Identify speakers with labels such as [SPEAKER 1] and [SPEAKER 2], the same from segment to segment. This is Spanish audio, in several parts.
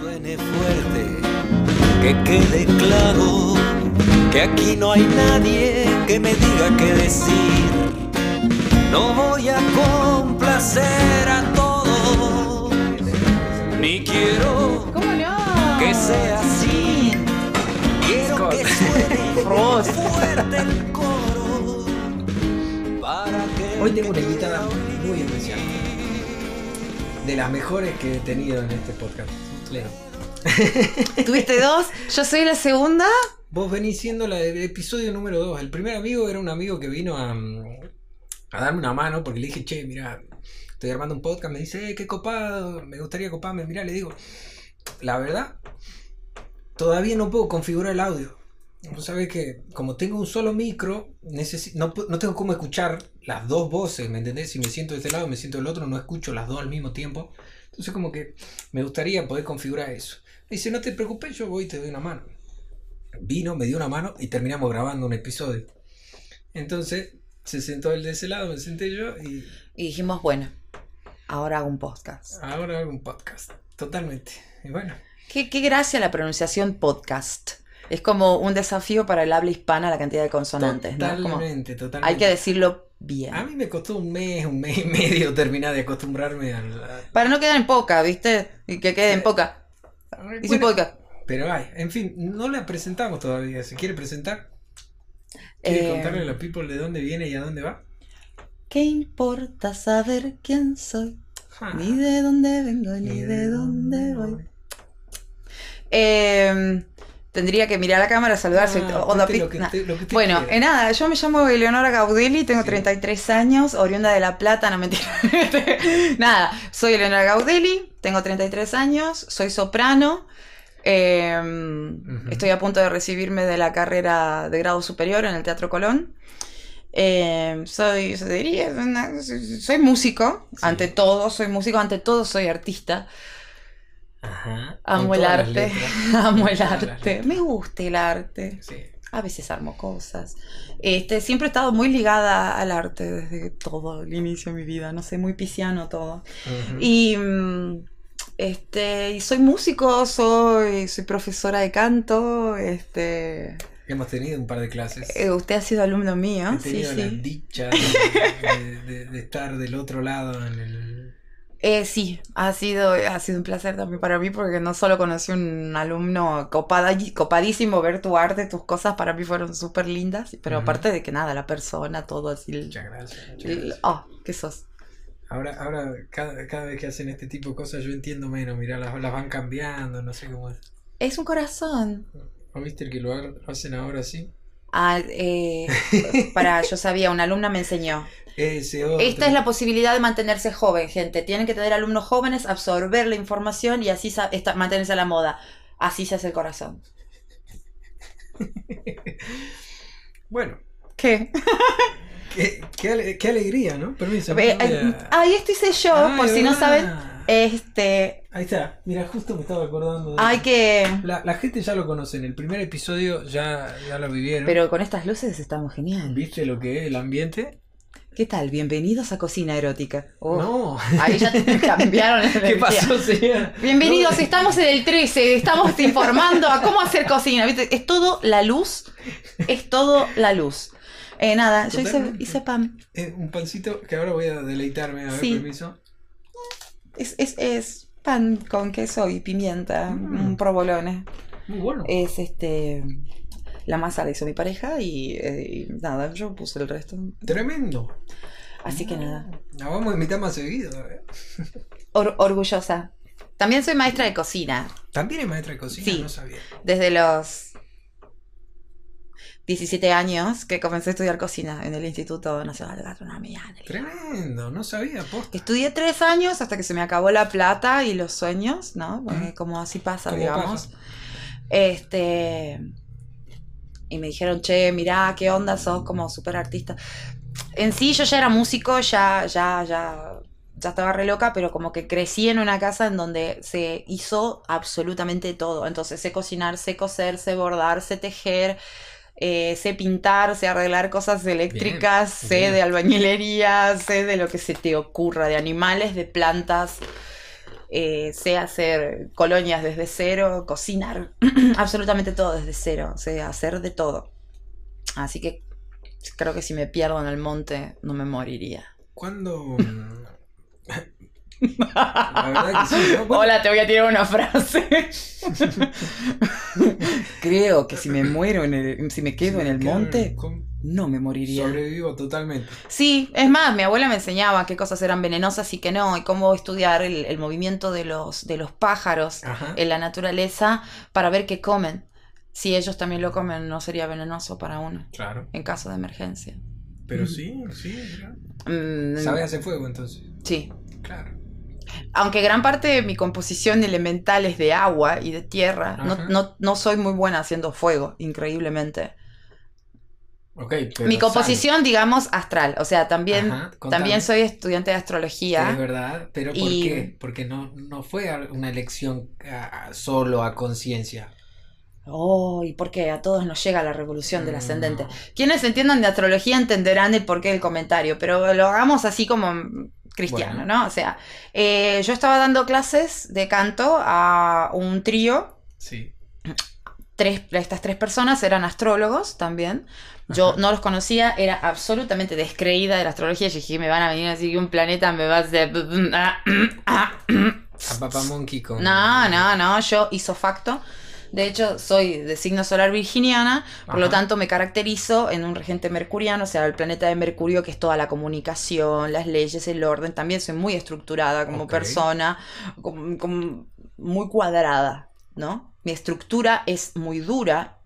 [SPEAKER 1] suene fuerte, que quede claro que aquí no hay nadie que me diga qué decir. No voy a complacer a todos, ni quiero
[SPEAKER 2] ¿Cómo no?
[SPEAKER 1] que sea así. Quiero que suene fuerte el coro para que
[SPEAKER 3] Hoy tengo una invitada muy especial. De las mejores que he tenido en este podcast.
[SPEAKER 2] ¿Tuviste dos? Yo soy la segunda.
[SPEAKER 3] Vos venís siendo la del episodio número 2. El primer amigo era un amigo que vino a, mm, a darme una mano porque le dije, che, mira, estoy armando un podcast. Me dice, eh, qué copado, me gustaría coparme. Mira, le digo, la verdad, todavía no puedo configurar el audio. Vos sabés que como tengo un solo micro, no, no tengo cómo escuchar las dos voces, ¿me entendés? Si me siento de este lado, me siento del otro, no escucho las dos al mismo tiempo. Entonces como que me gustaría poder configurar eso. Me dice, no te preocupes, yo voy y te doy una mano. Vino, me dio una mano y terminamos grabando un episodio. Entonces se sentó él de ese lado, me senté yo y
[SPEAKER 2] Y dijimos, bueno, ahora hago un podcast.
[SPEAKER 3] ahora hago un podcast. Totalmente. Y bueno,
[SPEAKER 2] Qué, qué gracia la pronunciación podcast. Es como un desafío para el habla hispana la cantidad de consonantes, ¿no? Como
[SPEAKER 3] totalmente, totalmente.
[SPEAKER 2] hay que decirlo bien.
[SPEAKER 3] A mí me costó un mes, un mes y medio terminar de acostumbrarme al... a-
[SPEAKER 2] Para no quedar en poca, ¿viste? Y que quede en poca. Y sin
[SPEAKER 3] Bueno,
[SPEAKER 2] poca.
[SPEAKER 3] Pero hay, en fin, no la presentamos todavía. ¿Se quiere presentar? ¿Quiere
[SPEAKER 2] Eh,
[SPEAKER 3] contarle a la people de dónde viene y a dónde va?
[SPEAKER 2] ¿Qué importa saber quién soy? Ni de dónde vengo, ni de dónde voy. Eh, tendría que mirar a la cámara, saludarse.
[SPEAKER 3] Ah,
[SPEAKER 2] onda
[SPEAKER 3] cuente lo
[SPEAKER 2] pic-
[SPEAKER 3] que
[SPEAKER 2] nah.
[SPEAKER 3] te- lo que usted
[SPEAKER 2] Bueno, eh, nada, yo me llamo Eleonora Gaudelli, tengo
[SPEAKER 3] Sí.
[SPEAKER 2] 33 años, oriunda de La Plata, no mentira. nada, soy Eleonora Gaudelli, tengo 33 años, soy soprano. eh, Estoy a punto de recibirme de la carrera de grado superior en el Teatro Colón. Eh, soy, diría, soy, soy músico,
[SPEAKER 3] Sí.
[SPEAKER 2] ante todo, soy músico, ante todo soy artista.
[SPEAKER 3] Ajá.
[SPEAKER 2] Amo el arte, amo el arte, me gusta el arte.
[SPEAKER 3] Sí.
[SPEAKER 2] A veces armo cosas. Este, siempre he estado muy ligada al arte desde todo el inicio de mi vida. No sé, muy pisciano todo. Y mm, este, y soy músico, soy, soy profesora de canto. Este,
[SPEAKER 3] Hemos tenido un par de clases.
[SPEAKER 2] eh, usted ha sido alumno mío,
[SPEAKER 3] He
[SPEAKER 2] sí,
[SPEAKER 3] tenido la
[SPEAKER 2] sí.
[SPEAKER 3] dicha de, de- de estar del otro lado en el...
[SPEAKER 2] Eh, sí, ha sido, ha sido un placer también para mí porque no solo conocí un alumno copada, copadísimo, ver tu arte, tus cosas para mí fueron súper lindas, pero aparte de que nada, la persona, todo así.
[SPEAKER 3] Muchas gracias. muchas
[SPEAKER 2] el-
[SPEAKER 3] gracias.
[SPEAKER 2] oh, ¿qué sos?
[SPEAKER 3] Ahora, ahora cada, cada vez que hacen este tipo de cosas yo entiendo menos. Mirá, las, las van cambiando, no sé cómo es.
[SPEAKER 2] Es un corazón.
[SPEAKER 3] ¿No viste el que lo, lo hacen ahora así?
[SPEAKER 2] Ah, eh, para, yo sabía, una alumna me enseñó. Esta es la posibilidad de mantenerse joven, gente. Tienen que tener alumnos jóvenes, absorber la información y así esta- mantenerse a la moda. Así se hace el corazón.
[SPEAKER 3] Bueno,
[SPEAKER 2] ¿Qué?
[SPEAKER 3] qué, qué ale- qué alegría, ¿no? Permiso. A-
[SPEAKER 2] Ay, esto hice yo,
[SPEAKER 3] Ah,
[SPEAKER 2] por si no saben. Este,
[SPEAKER 3] Ahí está. Mira, justo me estaba acordando. de
[SPEAKER 2] hay que...
[SPEAKER 3] La, la gente ya lo conoce. En el primer episodio ya, ya lo vivieron.
[SPEAKER 2] Pero con estas luces estamos genial.
[SPEAKER 3] ¿Viste lo que es el ambiente?
[SPEAKER 2] ¿Qué tal? Bienvenidos a Cocina Erótica. Oh,
[SPEAKER 3] No.
[SPEAKER 2] Ahí ya te cambiaron la
[SPEAKER 3] ¿Qué pasó, señora?
[SPEAKER 2] Bienvenidos,
[SPEAKER 3] No,
[SPEAKER 2] estamos en el 13, estamos informando a cómo hacer cocina, ¿viste? Es todo la luz, es todo la luz. Eh, nada, yo hice pan.
[SPEAKER 3] eh, un pancito que ahora voy a deleitarme. A ver,
[SPEAKER 2] Sí.
[SPEAKER 3] permiso.
[SPEAKER 2] Es, es, es pan con queso y pimienta,
[SPEAKER 3] Mm.
[SPEAKER 2] un provolone.
[SPEAKER 3] Muy bueno.
[SPEAKER 2] Es este. La masa la hizo mi pareja y, eh, y nada, yo puse el resto.
[SPEAKER 3] Tremendo.
[SPEAKER 2] Así que nada.
[SPEAKER 3] La vamos a invitar más seguido. eh.
[SPEAKER 2] Or- orgullosa. También soy maestra de cocina.
[SPEAKER 3] También es maestra de cocina,
[SPEAKER 2] Sí.
[SPEAKER 3] no sabía.
[SPEAKER 2] Desde los 17 años que comencé a estudiar cocina en el Instituto Nacional de Gastronomía.
[SPEAKER 3] Tremendo, no sabía, posta.
[SPEAKER 2] Estudié tres años hasta que se me acabó la plata y los sueños, ¿no? Porque como así pasa,
[SPEAKER 3] ¿Cómo
[SPEAKER 2] digamos.
[SPEAKER 3] pasa?
[SPEAKER 2] Este. Y me dijeron, che, mirá, qué onda, sos como súper artista. En sí, yo ya era músico, ya, ya, ya, ya estaba re loca, pero como que crecí en una casa en donde se hizo absolutamente todo. Entonces, sé cocinar, sé coser, sé bordar, sé tejer, eh, sé pintar, sé arreglar cosas eléctricas, sé
[SPEAKER 3] bien.
[SPEAKER 2] de albañilería, sé de lo que se te ocurra, de animales, de plantas. eh, sé hacer colonias desde cero, cocinar absolutamente todo desde cero, sé hacer de todo. Así que creo que si me pierdo en el monte no me moriría.
[SPEAKER 3] ¿Cuándo? La verdad que sí, ¿no? Bueno,
[SPEAKER 2] Hola, te voy a tirar una frase. Creo que si me muero en el, si me quedo en el
[SPEAKER 3] quedo
[SPEAKER 2] monte,
[SPEAKER 3] con-
[SPEAKER 2] no me moriría.
[SPEAKER 3] Sobrevivo totalmente.
[SPEAKER 2] Sí, es más, mi abuela me enseñaba qué cosas eran venenosas y qué no, y cómo estudiar el, el movimiento de los, de los pájaros
[SPEAKER 3] Ajá.
[SPEAKER 2] en la naturaleza para ver qué comen. Si ellos también lo comen, no sería venenoso para uno
[SPEAKER 3] Claro.
[SPEAKER 2] en caso de emergencia.
[SPEAKER 3] Pero sí, sí, mira.
[SPEAKER 2] Mm,
[SPEAKER 3] Sabe hacer fuego entonces.
[SPEAKER 2] Sí.
[SPEAKER 3] Claro.
[SPEAKER 2] Aunque gran parte de mi composición elemental es de agua y de tierra, no,
[SPEAKER 3] Ajá.
[SPEAKER 2] no, no soy muy buena haciendo fuego, increíblemente.
[SPEAKER 3] Ok, pero
[SPEAKER 2] mi composición, digamos, astral. O sea, también,
[SPEAKER 3] Ajá,
[SPEAKER 2] también soy estudiante de astrología.
[SPEAKER 3] Es verdad, pero ¿por
[SPEAKER 2] Y-
[SPEAKER 3] qué? Porque no, no fue una elección solo a conciencia.
[SPEAKER 2] Oh, ¿y por qué? A todos nos llega la revolución del ascendente.
[SPEAKER 3] Mm,
[SPEAKER 2] Quienes entiendan de astrología entenderán el porqué del comentario, pero lo hagamos así como cristiano,
[SPEAKER 3] Bueno.
[SPEAKER 2] ¿no? O sea, eh, yo estaba dando clases de canto a un trío,
[SPEAKER 3] Sí.
[SPEAKER 2] tres, estas tres personas eran astrólogos también. Yo
[SPEAKER 3] Ajá.
[SPEAKER 2] no los conocía, era absolutamente descreída de la astrología. Yo dije, me van a venir así que un planeta me va a hacer...
[SPEAKER 3] A Papa Monkey con.
[SPEAKER 2] No, no, no, yo hizo facto. De hecho, soy de signo solar virginiana, por lo tanto me caracterizo en un regente mercuriano, o sea, el planeta de Mercurio, que es toda la comunicación, las leyes, el orden. También soy muy estructurada como persona, como- como muy cuadrada, ¿no? Mi estructura es muy dura,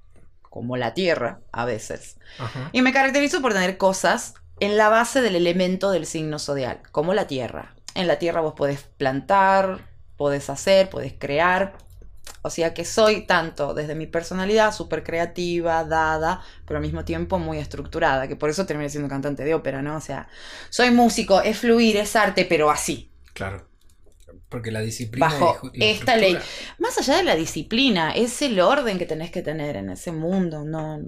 [SPEAKER 2] como la Tierra, a veces.
[SPEAKER 3] Ajá.
[SPEAKER 2] Y me caracterizo por tener cosas en la base del elemento del signo zodial, como la tierra. En la tierra vos podés plantar, podés hacer, podés crear. O sea que soy tanto desde mi personalidad súper creativa, dada, pero al mismo tiempo muy estructurada, que por eso terminé siendo cantante de ópera, ¿no? O sea, soy músico, es fluir, es arte, pero así.
[SPEAKER 3] Claro. Porque la disciplina.
[SPEAKER 2] Bajo
[SPEAKER 3] y la
[SPEAKER 2] esta ley. Más allá de la disciplina, es el orden que tenés que tener en ese mundo. No,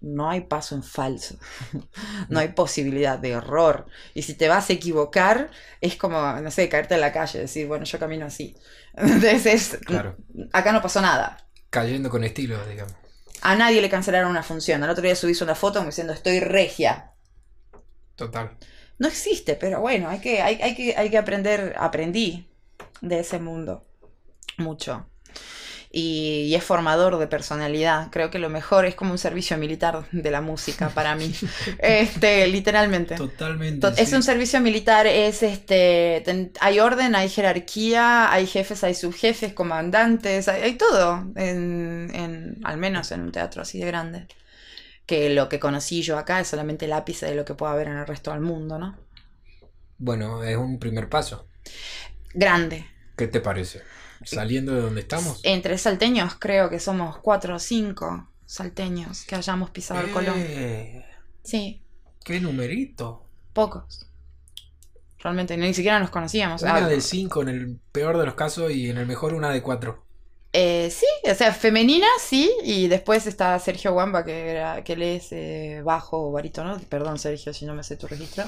[SPEAKER 2] no hay paso en falso. No hay posibilidad de error. Y si te vas a equivocar, es como, no sé, caerte en la calle, decir, bueno, yo camino así. Entonces, es-
[SPEAKER 3] Claro.
[SPEAKER 2] acá no pasó nada.
[SPEAKER 3] Cayendo con estilo, digamos.
[SPEAKER 2] A nadie le cancelaron una función. Al otro día subís una foto diciendo, estoy regia.
[SPEAKER 3] Total.
[SPEAKER 2] No existe, pero bueno, hay que, hay, hay que, hay que aprender, aprendí de ese mundo mucho. Y, y es formador de personalidad. Creo que lo mejor es como un servicio militar de la música para mí. este, literalmente.
[SPEAKER 3] Totalmente.
[SPEAKER 2] To- Es
[SPEAKER 3] sí.
[SPEAKER 2] un servicio militar, es este, ten- hay orden, hay jerarquía, hay jefes, hay subjefes, comandantes, hay, hay todo, en, en- al menos en un teatro así de grande. Que lo que conocí yo acá es solamente el ápice de lo que puede haber en el resto del mundo, ¿no?
[SPEAKER 3] Bueno, es un primer paso.
[SPEAKER 2] Grande.
[SPEAKER 3] ¿Qué te parece? Saliendo de donde estamos.
[SPEAKER 2] Entre salteños creo que somos cuatro o cinco salteños que hayamos pisado el Colón.
[SPEAKER 3] Eh,
[SPEAKER 2] Sí,
[SPEAKER 3] ¡Qué numerito!
[SPEAKER 2] pocos. Realmente ni siquiera nos conocíamos.
[SPEAKER 3] Una
[SPEAKER 2] Ah,
[SPEAKER 3] de cinco en el peor de los casos y en el mejor una de cuatro.
[SPEAKER 2] Eh, sí, o sea, femenina, sí, y después está Sergio Wamba, que, era, que él es eh, bajo o barítono, perdón Sergio si no me sé tu registro,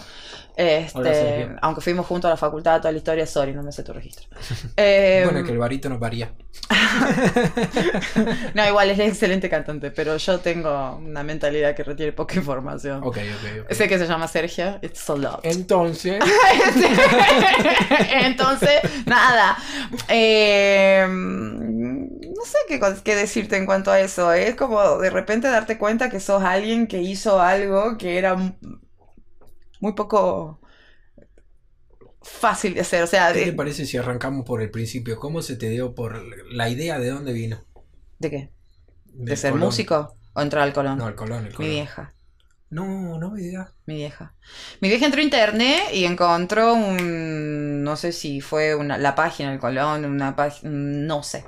[SPEAKER 2] Este,
[SPEAKER 3] Hola,
[SPEAKER 2] aunque fuimos juntos a la facultad, toda la historia, sorry, no me sé tu registro. Eh,
[SPEAKER 3] bueno, que el varito no varía.
[SPEAKER 2] no, igual es excelente cantante, pero yo tengo una mentalidad que requiere poca información.
[SPEAKER 3] Ok, ok, ok.
[SPEAKER 2] Sé que se llama Sergio, it's a lot.
[SPEAKER 3] Entonces,
[SPEAKER 2] Entonces, nada. eh, no sé qué, qué decirte en cuanto a eso. Es como de repente darte cuenta que sos alguien que hizo algo que era muy poco fácil de hacer. O sea,
[SPEAKER 3] ¿qué te parece si arrancamos por el principio? ¿Cómo se te dio por la idea de dónde vino?
[SPEAKER 2] ¿de qué? ¿De ser
[SPEAKER 3] Colón.
[SPEAKER 2] músico o entrar al Colón?
[SPEAKER 3] No, el Colón, el
[SPEAKER 2] Mi
[SPEAKER 3] Colón.
[SPEAKER 2] vieja.
[SPEAKER 3] No, no me digas.
[SPEAKER 2] Mi vieja. Mi vieja entró a internet y encontró un, no sé si fue una, la página del Colón, una página, no sé.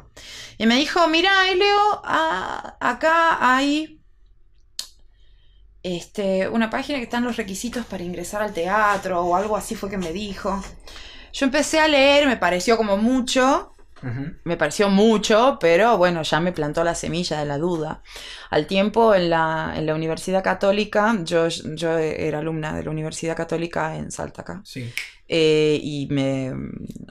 [SPEAKER 2] Y me dijo, mira, Leo, a- acá hay este, una página que están los requisitos para ingresar al teatro o algo así fue que me dijo. Yo empecé a leer, me pareció como mucho, Me pareció mucho, pero bueno, ya me plantó la semilla de la duda. Al tiempo, en la, en la Universidad Católica, yo, yo era alumna de la Universidad Católica en Salta acá,
[SPEAKER 3] Sí.
[SPEAKER 2] eh, y me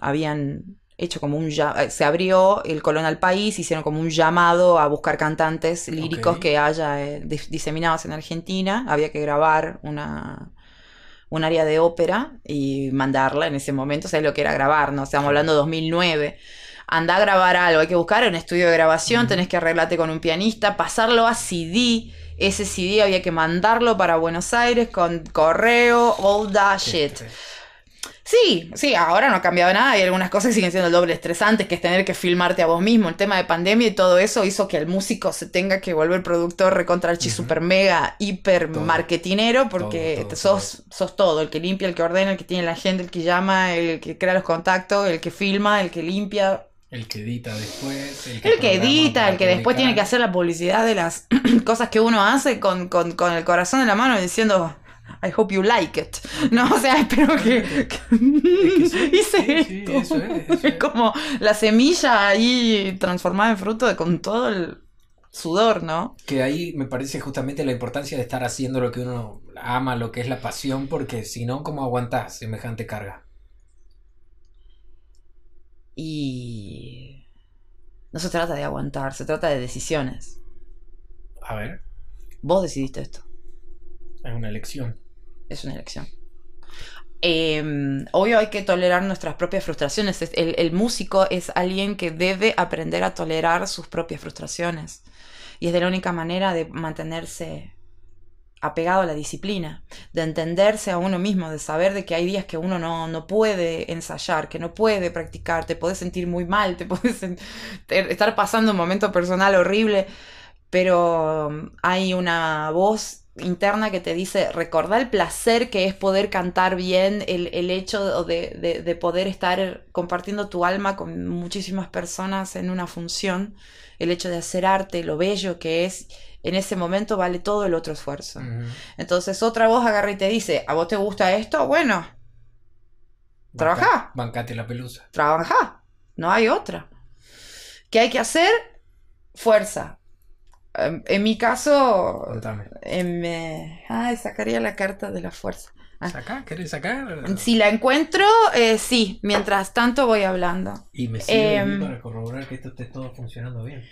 [SPEAKER 2] habían hecho como un eh, se abrió el Colón al país, hicieron como un llamado a buscar cantantes líricos que haya eh, dis- diseminados en Argentina. Había que grabar una un área de ópera y mandarla en ese momento, ¿sabes lo que era grabar? ¿no? Estamos hablando de 2009. Anda a grabar algo, hay que buscar un estudio de grabación, tenés que arreglarte con un pianista, pasarlo a CD. Ese CD había que mandarlo para Buenos Aires con correo, all that shit. Sí, sí, ahora no ha cambiado nada. Hay algunas cosas que siguen siendo el doble estresantes, que es tener que filmarte a vos mismo. El tema de pandemia y todo eso hizo que el músico se tenga que volver productor recontra archi
[SPEAKER 3] Ujú.
[SPEAKER 2] super mega hiper
[SPEAKER 3] Todo.
[SPEAKER 2] marketinero porque
[SPEAKER 3] Todo, todo,
[SPEAKER 2] sos, sos todo, el que limpia, el que ordena, el que tiene la gente, el que llama, el que crea los contactos, el que filma, el que limpia,
[SPEAKER 3] El que edita después.
[SPEAKER 2] el que edita, el que después tiene que hacer la publicidad de las cosas que uno hace con, con- con el corazón en la mano diciendo I hope you like it. No, o sea, espero que, que-
[SPEAKER 3] sí,
[SPEAKER 2] hice
[SPEAKER 3] sí, eso es, eso es.
[SPEAKER 2] como la semilla ahí transformada en fruto de- con todo el sudor, ¿no?
[SPEAKER 3] Que ahí me parece justamente la importancia de estar haciendo lo que uno ama, lo que es la pasión, porque si no, ¿cómo aguantás semejante carga?
[SPEAKER 2] Y no se trata de aguantar, se trata de decisiones.
[SPEAKER 3] A ver,
[SPEAKER 2] Vos decidiste esto.
[SPEAKER 3] es una elección.
[SPEAKER 2] Es una elección. Eh, obvio hay que tolerar nuestras propias frustraciones. Es- El, el músico es alguien que debe aprender a tolerar sus propias frustraciones. Y es de la única manera de mantenerse apegado a la disciplina, de entenderse a uno mismo, de saber de que hay días que uno no, no puede ensayar, que no puede practicar, te puedes sentir muy mal, te puedes estar pasando un momento personal horrible, pero um, hay una voz interna que te dice, recordá el placer que es poder cantar bien, el, el hecho de- de poder estar compartiendo tu alma con muchísimas personas en una función, el hecho de hacer arte, lo bello que es, en ese momento vale todo el otro esfuerzo. Entonces otra voz agarra y te dice, ¿a vos te gusta esto? Bueno, Trabajá.
[SPEAKER 3] Banca- Bancate la pelusa.
[SPEAKER 2] trabaja, no hay otra. ¿Qué hay que hacer? Fuerza. Em, En mi caso,
[SPEAKER 3] Contame.
[SPEAKER 2] em, eh, ay, sacaría la carta de la fuerza. Ah.
[SPEAKER 3] ¿Sacar? ¿Querés sacar?
[SPEAKER 2] Si la encuentro, eh, sí. Mientras tanto voy hablando.
[SPEAKER 3] Y me sirve
[SPEAKER 2] Em,
[SPEAKER 3] para corroborar que esto esté todo funcionando bien.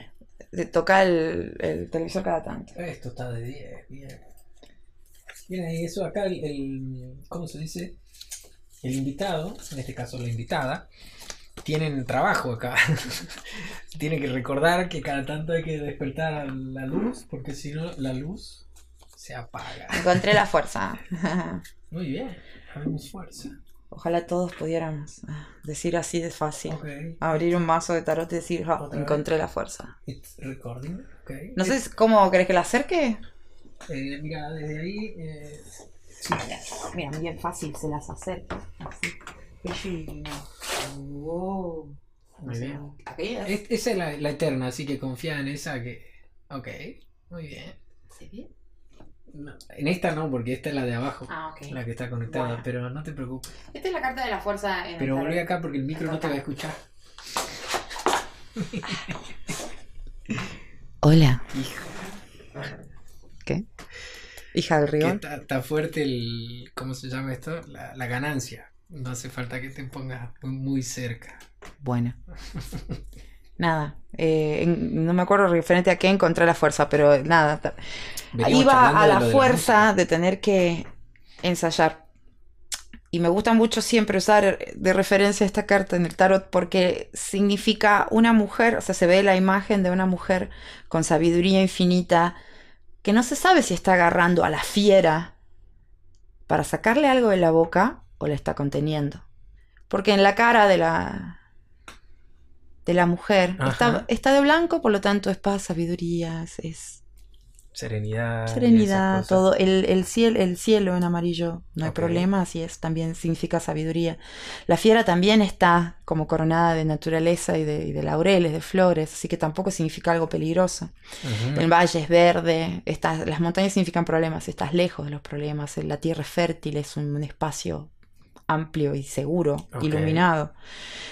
[SPEAKER 2] Toca el, el televisor cada tanto.
[SPEAKER 3] Esto está de 10, bien. Bien, ahí eso acá, el, el- ¿cómo se dice? El invitado, en este caso la invitada, tienen trabajo acá. Tiene que recordar que cada tanto hay que despertar la luz, porque si no, la luz se apaga.
[SPEAKER 2] Encontré la fuerza.
[SPEAKER 3] Muy bien, habemos fuerza.
[SPEAKER 2] Ojalá todos pudiéramos ah, decir así de fácil. Abrir un mazo de tarot y decir, "Ah,
[SPEAKER 3] vez.
[SPEAKER 2] encontré la fuerza.
[SPEAKER 3] It's recording.
[SPEAKER 2] No sé cómo querés que la acerque.
[SPEAKER 3] Eh, mira, desde ahí. eh, sí.
[SPEAKER 2] Mira, bien fácil se las acerca. Así. Wow.
[SPEAKER 3] Muy bien.
[SPEAKER 2] Es.
[SPEAKER 3] Es- esa es la, la eterna, así que confía en esa que. Ok, muy bien.
[SPEAKER 2] ¿Se ve?
[SPEAKER 3] No, en esta no, porque esta es la de abajo,
[SPEAKER 2] Ah, ok.
[SPEAKER 3] la que está conectada,
[SPEAKER 2] Bueno.
[SPEAKER 3] pero no te preocupes.
[SPEAKER 2] Esta es la carta de la fuerza en el
[SPEAKER 3] Pero volví acá porque el micro no te va a escuchar.
[SPEAKER 2] Hola. ¿Qué? Hija del río.
[SPEAKER 3] está, está fuerte el. ¿Cómo se llama esto? La, la ganancia. No hace falta que te pongas muy, muy cerca.
[SPEAKER 2] Bueno. Nada. eh, en- no me acuerdo referente a qué encontré la fuerza, pero nada. Iba a
[SPEAKER 3] de
[SPEAKER 2] la
[SPEAKER 3] lo de
[SPEAKER 2] fuerza de tener que ensayar. Y me gusta mucho siempre usar de referencia esta carta en el tarot porque significa una mujer, o sea, se ve la imagen de una mujer con sabiduría infinita que no se sabe si está agarrando a la fiera para sacarle algo de la boca o la está conteniendo. Porque en la cara de la de la mujer está, está de blanco, por lo tanto es paz, sabiduría, es-
[SPEAKER 3] Serenidad.
[SPEAKER 2] Serenidad, todo. El, el, cielo, el cielo en amarillo, no hay problema, así es, también significa sabiduría. La fiera también está como coronada de naturaleza y de, y de laureles, de flores, así que tampoco significa algo peligroso. El valle es verde, las montañas significan problemas, estás lejos de los problemas, la tierra es fértil, es un, un espacio amplio y seguro, iluminado.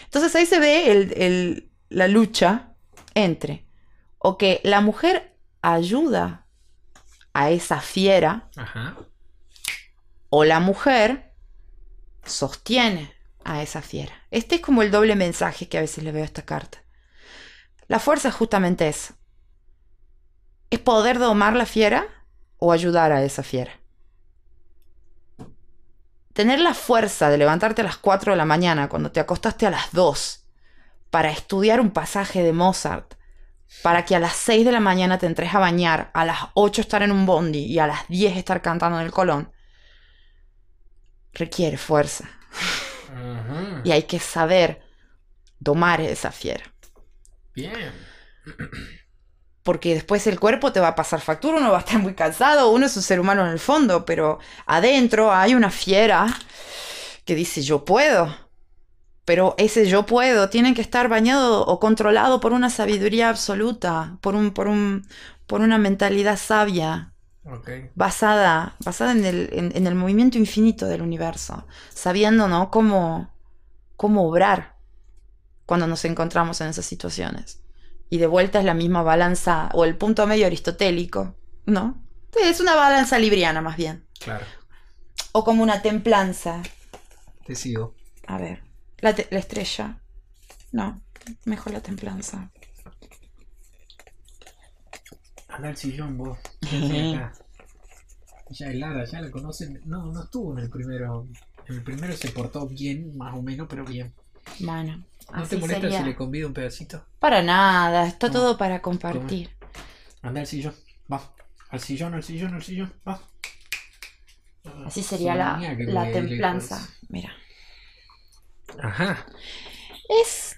[SPEAKER 2] Entonces ahí se ve el- el- la lucha entre o que la mujer ayuda a esa fiera
[SPEAKER 3] Ajá.
[SPEAKER 2] o la mujer sostiene a esa fiera. Este es como el doble mensaje que a veces le veo a esta carta. La fuerza es justamente eso. Es poder domar la fiera o ayudar a esa fiera. Tener la fuerza de levantarte a las 4 de la mañana cuando te acostaste a las 2 para estudiar un pasaje de Mozart, para que a las 6 de la mañana te entres a bañar, a las 8 estar en un bondi y a las 10 estar cantando en el Colón, requiere fuerza. Y hay que saber domar esa fiera.
[SPEAKER 3] Bien.
[SPEAKER 2] Porque después el cuerpo te va a pasar factura, uno va a estar muy cansado, uno es un ser humano en el fondo, pero adentro hay una fiera que dice yo puedo. Pero ese yo puedo tiene que estar bañado o controlado por una sabiduría absoluta, por, un, por, un, por una mentalidad sabia, basada, basada en, el, en, en el movimiento infinito del universo, sabiendo ¿no? cómo, cómo obrar cuando nos encontramos en esas situaciones. Y de vuelta es la misma balanza, o el punto medio aristotélico, ¿no? Es una balanza libriana más bien.
[SPEAKER 3] Claro.
[SPEAKER 2] O como una templanza.
[SPEAKER 3] Te sigo.
[SPEAKER 2] A ver, la, la estrella. No, mejor la templanza.
[SPEAKER 3] Anda al sillón vos. Ya es Lara, ya la conocen. No, no estuvo en el primero. En el primero se portó bien, más o menos, pero bien.
[SPEAKER 2] Bueno,
[SPEAKER 3] ¿No
[SPEAKER 2] así
[SPEAKER 3] te molesta
[SPEAKER 2] sería.
[SPEAKER 3] si le convido un pedacito?
[SPEAKER 2] Para nada, está todo para compartir.
[SPEAKER 3] Anda al sillón. Va. Al sillón, al sillón, al sillón. Va.
[SPEAKER 2] Así sería la, la templanza. Mira.
[SPEAKER 3] Ajá.
[SPEAKER 2] Es,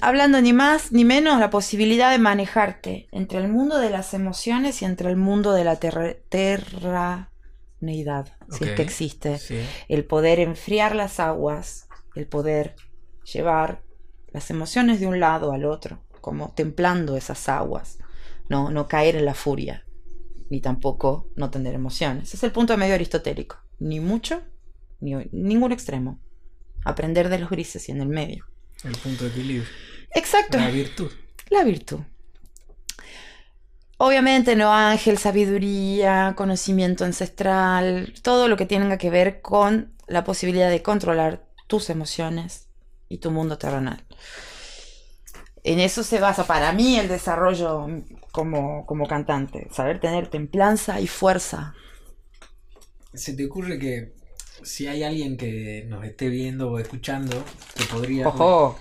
[SPEAKER 2] hablando ni más ni menos, la posibilidad de manejarte entre el mundo de las emociones y entre el mundo de la terra- terraneidad, si es que existe.
[SPEAKER 3] Sí.
[SPEAKER 2] El poder enfriar las aguas, el poder llevar las emociones de un lado al otro, como templando esas aguas, no, no caer en la furia, ni tampoco no tener emociones. Es el punto medio aristotélico, ni mucho, ni ningún extremo. Aprender de los grises y en el medio.
[SPEAKER 3] El punto de equilibrio.
[SPEAKER 2] Exacto,
[SPEAKER 3] La virtud.
[SPEAKER 2] la virtud. Obviamente no ángel, sabiduría, conocimiento ancestral, todo lo que tenga que ver con la posibilidad de controlar tus emociones y tu mundo terrenal. En eso se basa para mí el desarrollo como, como cantante, saber tener templanza y fuerza.
[SPEAKER 3] ¿Se te ocurre que si hay alguien que nos esté viendo o escuchando, que podría.
[SPEAKER 2] Ojo,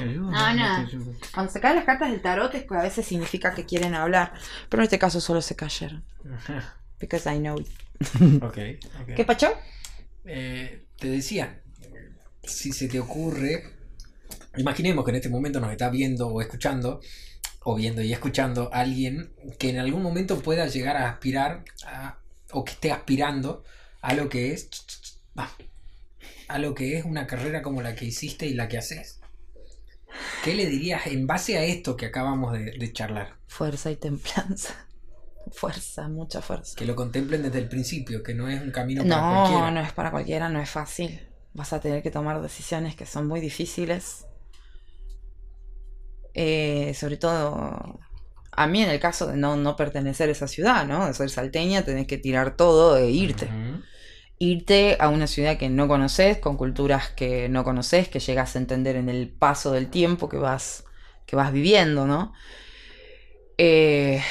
[SPEAKER 2] No, no. cuando se caen las cartas del tarot es que a veces significa que quieren hablar, pero en este caso solo se cayeron. Because I know it. ¿Qué pacho?
[SPEAKER 3] Eh, te decía, si se te ocurre, imaginemos que en este momento nos está viendo o escuchando, o viendo y escuchando alguien que en algún momento pueda llegar a aspirar a, o que esté aspirando a lo que es a lo que es una carrera como la que hiciste y la que haces. ¿Qué le dirías en base a esto que acabamos de, de charlar?
[SPEAKER 2] Fuerza y templanza. Fuerza, mucha fuerza.
[SPEAKER 3] Que lo contemplen desde el principio, que no es un camino para
[SPEAKER 2] No,
[SPEAKER 3] cualquiera.
[SPEAKER 2] no es para cualquiera, no es fácil. Vas a tener que tomar decisiones que son muy difíciles. Eh, sobre todo a mí en el caso de no, no pertenecer a esa ciudad, ¿no? De ser salteña, tenés que tirar todo e irte. Irte a una ciudad que no conoces, con culturas que no conoces, que llegas a entender en el paso del tiempo que vas, que vas viviendo, ¿no? Eh,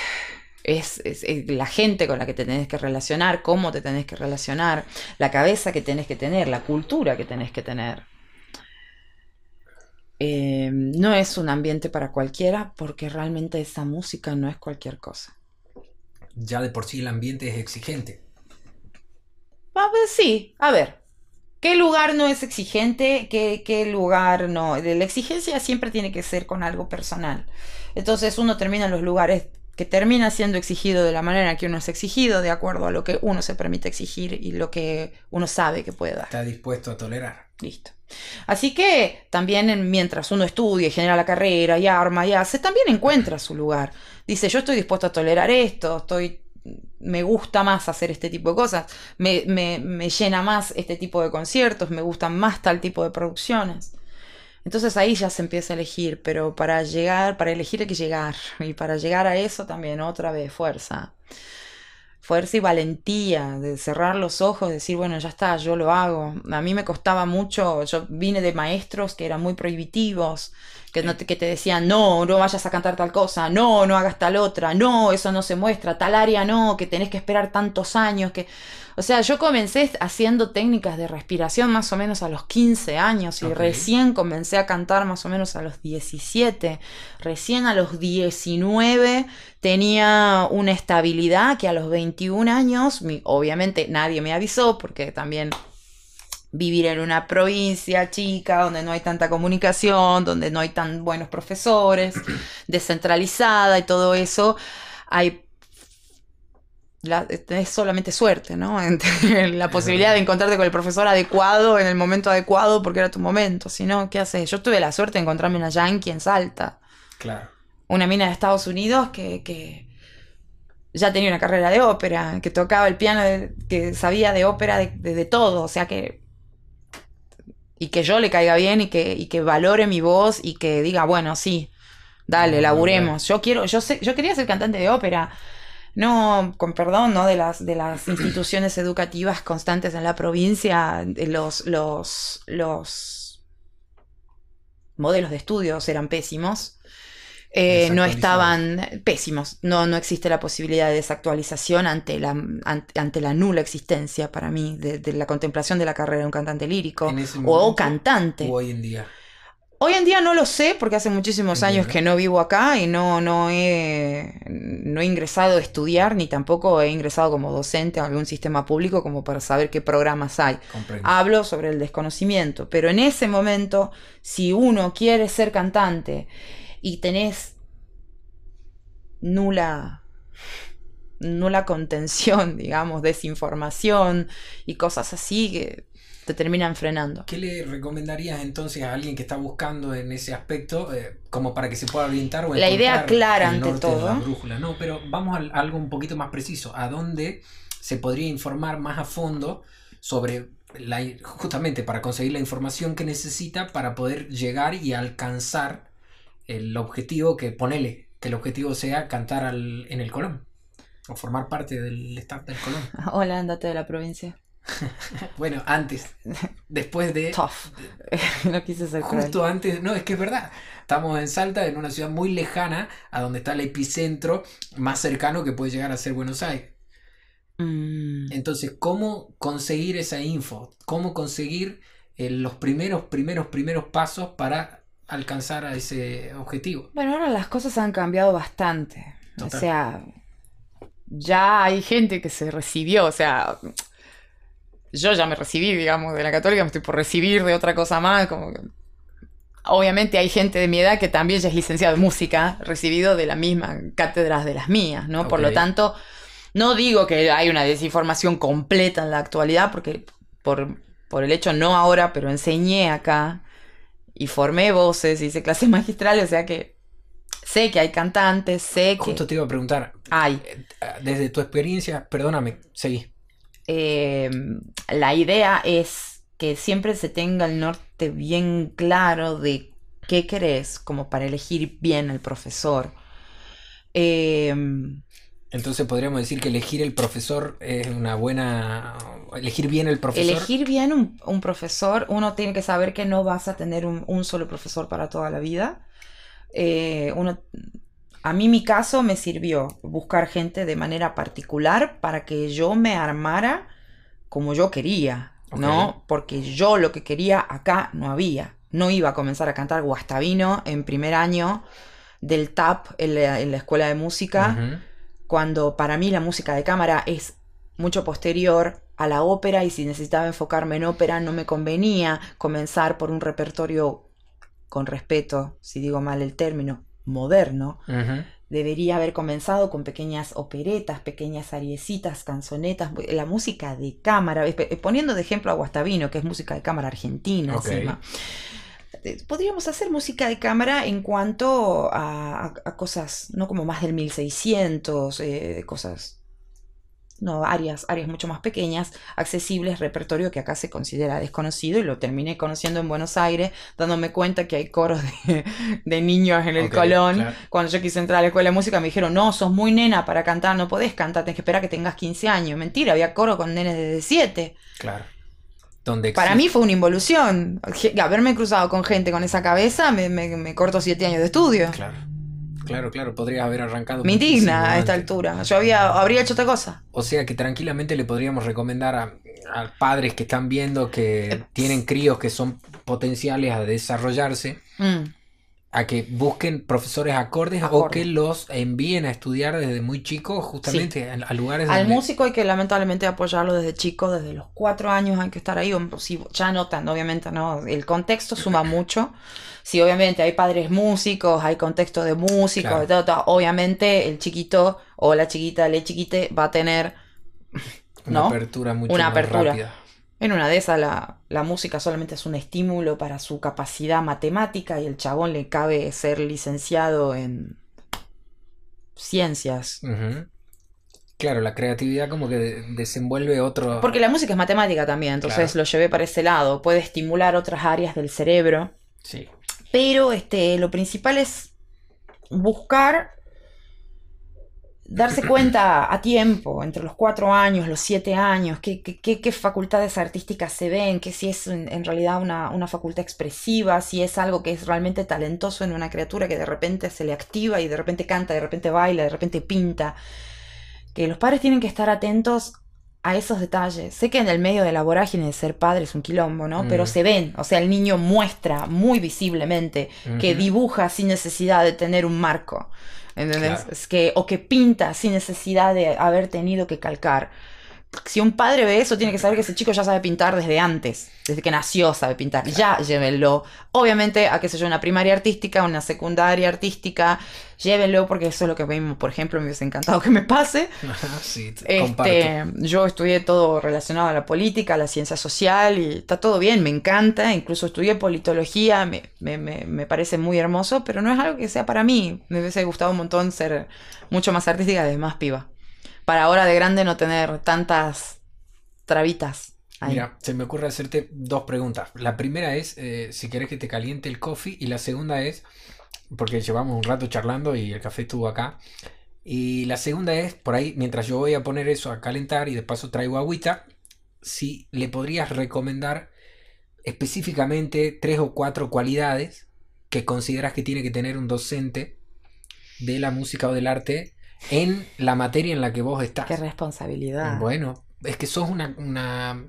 [SPEAKER 2] es, es- es la gente con la que te tenés que relacionar, cómo te tenés que relacionar, la cabeza que tenés que tener, la cultura que tenés que tener. Eh, no es un ambiente para cualquiera porque realmente esa música no es cualquier cosa.
[SPEAKER 3] Ya de por sí el ambiente es exigente.
[SPEAKER 2] A ver, sí, a ver. ¿Qué lugar no es exigente? ¿Qué, qué lugar no? La exigencia siempre tiene que ser con algo personal. Entonces uno termina en los lugares que termina siendo exigido de la manera que uno es exigido, de acuerdo a lo que uno se permite exigir y lo que uno sabe que puede dar.
[SPEAKER 3] Está dispuesto a tolerar.
[SPEAKER 2] Listo. Así que también en- mientras uno estudia y genera la carrera y arma y hace, también encuentra su lugar. Dice, yo estoy dispuesto a tolerar esto, estoy, me gusta más hacer este tipo de cosas, me, me- me llena más este tipo de conciertos, me gustan más tal tipo de producciones. Entonces ahí ya se empieza a elegir, pero para llegar, para elegir hay que llegar. Y para llegar a eso también otra vez fuerza. Fuerza y valentía de cerrar los ojos, decir, bueno, ya está, yo lo hago. A mí me costaba mucho, yo vine de maestros que eran muy prohibitivos, que, no te, que te decían, no, no vayas a cantar tal cosa, no, no hagas tal otra, no, eso no se muestra, tal área no, que tenés que esperar tantos años, que... O sea, yo comencé haciendo técnicas de respiración más o menos a los 15 años y recién comencé a cantar más o menos a los 17. Recién a los 19 tenía una estabilidad que a los 21 años, mi- obviamente nadie me avisó porque también vivir en una provincia chica donde no hay tanta comunicación, donde no hay tan buenos profesores, descentralizada y todo eso, hay la- es solamente suerte, ¿no? Entre la posibilidad de encontrarte con el profesor adecuado en el momento adecuado porque era tu momento. Si no, ¿qué haces? Yo tuve la suerte de encontrarme una yankee en Salta,
[SPEAKER 3] Claro.
[SPEAKER 2] una mina de Estados Unidos que, que ya tenía una carrera de ópera, que tocaba el piano, de- que sabía de ópera de, de- de todo, o sea que... Y que yo le caiga bien y que, y que valore mi voz y que diga, bueno, sí, dale,
[SPEAKER 3] Ah,
[SPEAKER 2] laburemos. Yo quiero, yo sé, yo quería ser cantante de ópera. No, con perdón, ¿no? De las, de las instituciones educativas constantes en la provincia, los, los, los modelos de estudios eran pésimos. Eh, no estaban pésimos. No, no existe la posibilidad de desactualización ante la, ante, ante la nula existencia para mí de, de la contemplación de la carrera de un cantante lírico o cantante.
[SPEAKER 3] o hoy en día.
[SPEAKER 2] Hoy en día no lo sé porque hace muchísimos
[SPEAKER 3] Entiendo.
[SPEAKER 2] años que no vivo acá y no, no, he, no he ingresado a estudiar ni tampoco he ingresado como docente a algún sistema público como para saber qué programas hay.
[SPEAKER 3] Comprendo.
[SPEAKER 2] Hablo sobre el desconocimiento, pero en ese momento, si uno quiere ser cantante y tenés nula, nula contención, digamos, desinformación y cosas así que te terminan frenando.
[SPEAKER 3] ¿Qué le recomendarías entonces a alguien que está buscando en ese aspecto eh, como para que se pueda orientar o
[SPEAKER 2] La idea clara ante
[SPEAKER 3] la
[SPEAKER 2] todo.
[SPEAKER 3] brújula? No, pero vamos a algo un poquito más preciso. ¿A dónde se podría informar más a fondo sobre la, justamente para conseguir la información que necesita para poder llegar y alcanzar el objetivo que ponele, que el objetivo sea cantar al- en el Colón o formar parte del staff del Colón?
[SPEAKER 2] Hola, andate de la provincia.
[SPEAKER 3] Bueno, antes, después de
[SPEAKER 2] Tough. no quise ser cruel.
[SPEAKER 3] Justo antes, no, es que es verdad. Estamos en Salta, en una ciudad muy lejana, a donde está el epicentro más cercano que puede llegar a ser Buenos Aires.
[SPEAKER 2] Mm.
[SPEAKER 3] Entonces, ¿cómo conseguir esa info? ¿Cómo conseguir eh, los primeros, primeros, primeros pasos para alcanzar a ese objetivo?
[SPEAKER 2] Bueno, ahora las cosas han cambiado bastante.
[SPEAKER 3] Total.
[SPEAKER 2] O sea, ya hay gente que se recibió, o sea, yo ya me recibí, digamos, de la católica, me estoy por recibir de otra cosa más, como que- Obviamente hay gente de mi edad que también ya es licenciado en música, recibido de la misma cátedras de las mías, ¿no? Por lo tanto, no digo que hay una desinformación completa en la actualidad, porque por, por el hecho no ahora, pero enseñé acá y formé voces, hice clases magistrales, o sea que sé que hay cantantes, sé que
[SPEAKER 3] Justo te iba a preguntar,
[SPEAKER 2] hay.
[SPEAKER 3] eh, desde tu experiencia, perdóname, seguí.
[SPEAKER 2] Eh, la idea es que siempre se tenga el norte bien claro de qué querés, como para elegir bien al profesor. Eh,
[SPEAKER 3] Entonces podríamos decir que elegir el profesor es una buena... Elegir bien el profesor.
[SPEAKER 2] elegir bien un, un profesor, uno tiene que saber que no vas a tener un, un solo profesor para toda la vida. Eh, uno, a mí mi caso me sirvió buscar gente de manera particular para que yo me armara como yo quería, ¿no? Porque yo lo que quería acá no había. No iba a comenzar a cantar guastavino en primer año del TAP en la, en la escuela de música. Cuando para mí la música de cámara es mucho posterior a la ópera y si necesitaba enfocarme en ópera no me convenía comenzar por un repertorio con respeto, si digo mal el término, moderno. Debería haber comenzado con pequeñas operetas, pequeñas ariecitas, canzonetas, la música de cámara, espe- poniendo de ejemplo a Guastavino, que es música de cámara argentina encima. Eh, Podríamos hacer música de cámara en cuanto a, cosas, no como más del 1600, eh, cosas no, áreas, áreas mucho más pequeñas, accesibles, repertorio que acá se considera desconocido y lo terminé conociendo en Buenos Aires, dándome cuenta que hay coros de, de niños en el Colón.
[SPEAKER 3] claro.
[SPEAKER 2] Cuando yo quise entrar a la escuela de música me dijeron, no, sos muy nena para cantar, no podés cantar, tenés que esperar que tengas 15 años. Mentira, había coro con nenes de 7.
[SPEAKER 3] Claro. Donde
[SPEAKER 2] Para mí fue una involución. Haberme cruzado con gente con esa cabeza me, me, me corto 7 años de estudio.
[SPEAKER 3] Claro. Claro, claro, podrías haber arrancado.
[SPEAKER 2] Me indigna a esta altura. Yo había, habría hecho otra cosa.
[SPEAKER 3] O sea que tranquilamente le podríamos recomendar a, a padres que están viendo que tienen críos que son potenciales a desarrollarse,
[SPEAKER 2] Mm.
[SPEAKER 3] A que busquen profesores acordes, o que los envíen a estudiar desde muy chicos justamente a, a lugares
[SPEAKER 2] Al
[SPEAKER 3] donde-
[SPEAKER 2] músico hay que lamentablemente apoyarlo desde chico, desde los cuatro años hay que estar ahí. si- ya no tan, obviamente no. El contexto suma mucho. Si obviamente hay padres músicos, hay contexto de músicos,
[SPEAKER 3] Claro.
[SPEAKER 2] de todo, todo, obviamente el chiquito o la chiquita, el chiquite va a tener
[SPEAKER 3] una
[SPEAKER 2] ¿no?
[SPEAKER 3] apertura mucho
[SPEAKER 2] Una
[SPEAKER 3] más
[SPEAKER 2] apertura.
[SPEAKER 3] rápida.
[SPEAKER 2] En una de esas la, la música solamente es un estímulo para su capacidad matemática y el chabón le cabe ser licenciado en ciencias.
[SPEAKER 3] Claro, la creatividad como que de- desenvuelve otro...
[SPEAKER 2] Porque la música es matemática también, entonces
[SPEAKER 3] Claro.
[SPEAKER 2] lo llevé para ese lado. Puede estimular otras áreas del cerebro.
[SPEAKER 3] Sí.
[SPEAKER 2] Pero este, lo principal es buscar darse cuenta a tiempo, entre los cuatro años, los siete años, qué, qué- qué- facultades artísticas se ven, que si es en, en realidad una, una facultad expresiva, si es algo que es realmente talentoso en una criatura que de repente se le activa y de repente canta, de repente baila, de repente pinta. Que los padres tienen que estar atentos a esos detalles. Sé que en el medio de la vorágine de ser padre es un quilombo, ¿no? Pero
[SPEAKER 3] Mm.
[SPEAKER 2] se ven, o sea, el niño muestra muy visiblemente que dibuja sin necesidad de tener un marco. ¿Entendés?
[SPEAKER 3] Claro.
[SPEAKER 2] Es que, o que pinta sin necesidad de haber tenido que calcar. Si un padre ve eso, tiene que saber que ese chico ya sabe pintar desde antes, desde que nació sabe pintar. Ya llévenlo. Obviamente, a qué sé yo, una primaria artística, una secundaria artística, llévenlo porque eso es lo que mismo, por ejemplo, me hubiese encantado que me pase.
[SPEAKER 3] sí, te-.
[SPEAKER 2] Este, yo estudié todo relacionado a la política, a la ciencia social y está todo bien, me encanta, incluso estudié politología, me, me- me- me parece muy hermoso, pero no es algo que sea para mí. Me hubiese gustado un montón ser mucho más artística y más piba. Para ahora de grande no tener tantas trabitas.
[SPEAKER 3] Mira, se me ocurre hacerte dos preguntas. La primera es eh, si querés que te caliente el coffee y la segunda es, porque llevamos un rato charlando y el café estuvo acá. Y la segunda es, por ahí, mientras yo voy a poner eso a calentar y de paso traigo agüita, si le podrías recomendar específicamente tres o cuatro cualidades que consideras que tiene que tener un docente de la música o del arte en la materia en la que vos estás.
[SPEAKER 2] Qué responsabilidad.
[SPEAKER 3] Bueno, es que sos una, una-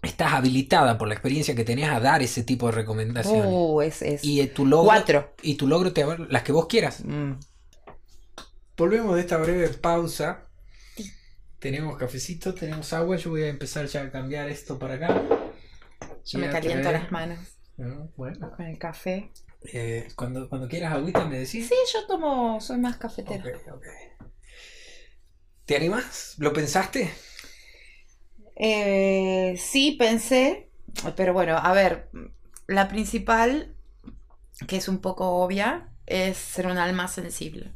[SPEAKER 3] Estás habilitada por la experiencia que tenías a dar ese tipo de recomendaciones.
[SPEAKER 2] Uh, es, es
[SPEAKER 3] y eh, tu logro.
[SPEAKER 2] cuatro.
[SPEAKER 3] Y tu logro te las que vos quieras.
[SPEAKER 2] Mm.
[SPEAKER 3] Volvemos de esta breve pausa. Tenemos cafecito, tenemos agua. Yo voy a empezar ya a cambiar esto para acá.
[SPEAKER 2] Yo
[SPEAKER 3] Y
[SPEAKER 2] me
[SPEAKER 3] a
[SPEAKER 2] caliento
[SPEAKER 3] traer-
[SPEAKER 2] las manos
[SPEAKER 3] Bueno,
[SPEAKER 2] con el café.
[SPEAKER 3] Eh, cuando, cuando quieras agüita me decís.
[SPEAKER 2] Sí, yo tomo, soy más cafetera.
[SPEAKER 3] ¿Te animas? ¿Lo pensaste?
[SPEAKER 2] Eh, sí, pensé, pero bueno, a ver, la principal, que es un poco obvia, es ser un alma sensible.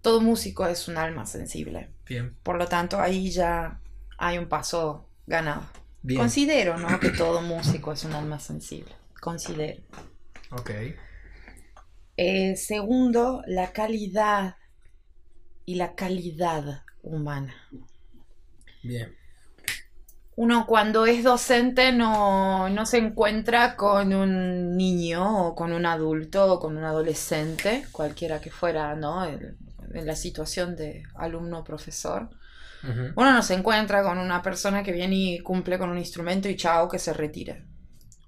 [SPEAKER 2] Todo músico es un alma sensible.
[SPEAKER 3] Bien.
[SPEAKER 2] Por lo tanto, ahí ya hay un paso ganado.
[SPEAKER 3] Bien.
[SPEAKER 2] Considero, ¿no? Que todo músico es un alma sensible. Considero.
[SPEAKER 3] Ok.
[SPEAKER 2] Eh, segundo, la calidad y la calidad humana.
[SPEAKER 3] Bien.
[SPEAKER 2] Uno cuando es docente no, no se encuentra con un niño o con un adulto o con un adolescente, cualquiera que fuera, ¿no? El- en la situación de alumno-profesor.
[SPEAKER 3] Ujú.
[SPEAKER 2] Uno no se encuentra con una persona que viene y cumple con un instrumento y chao, que se retira.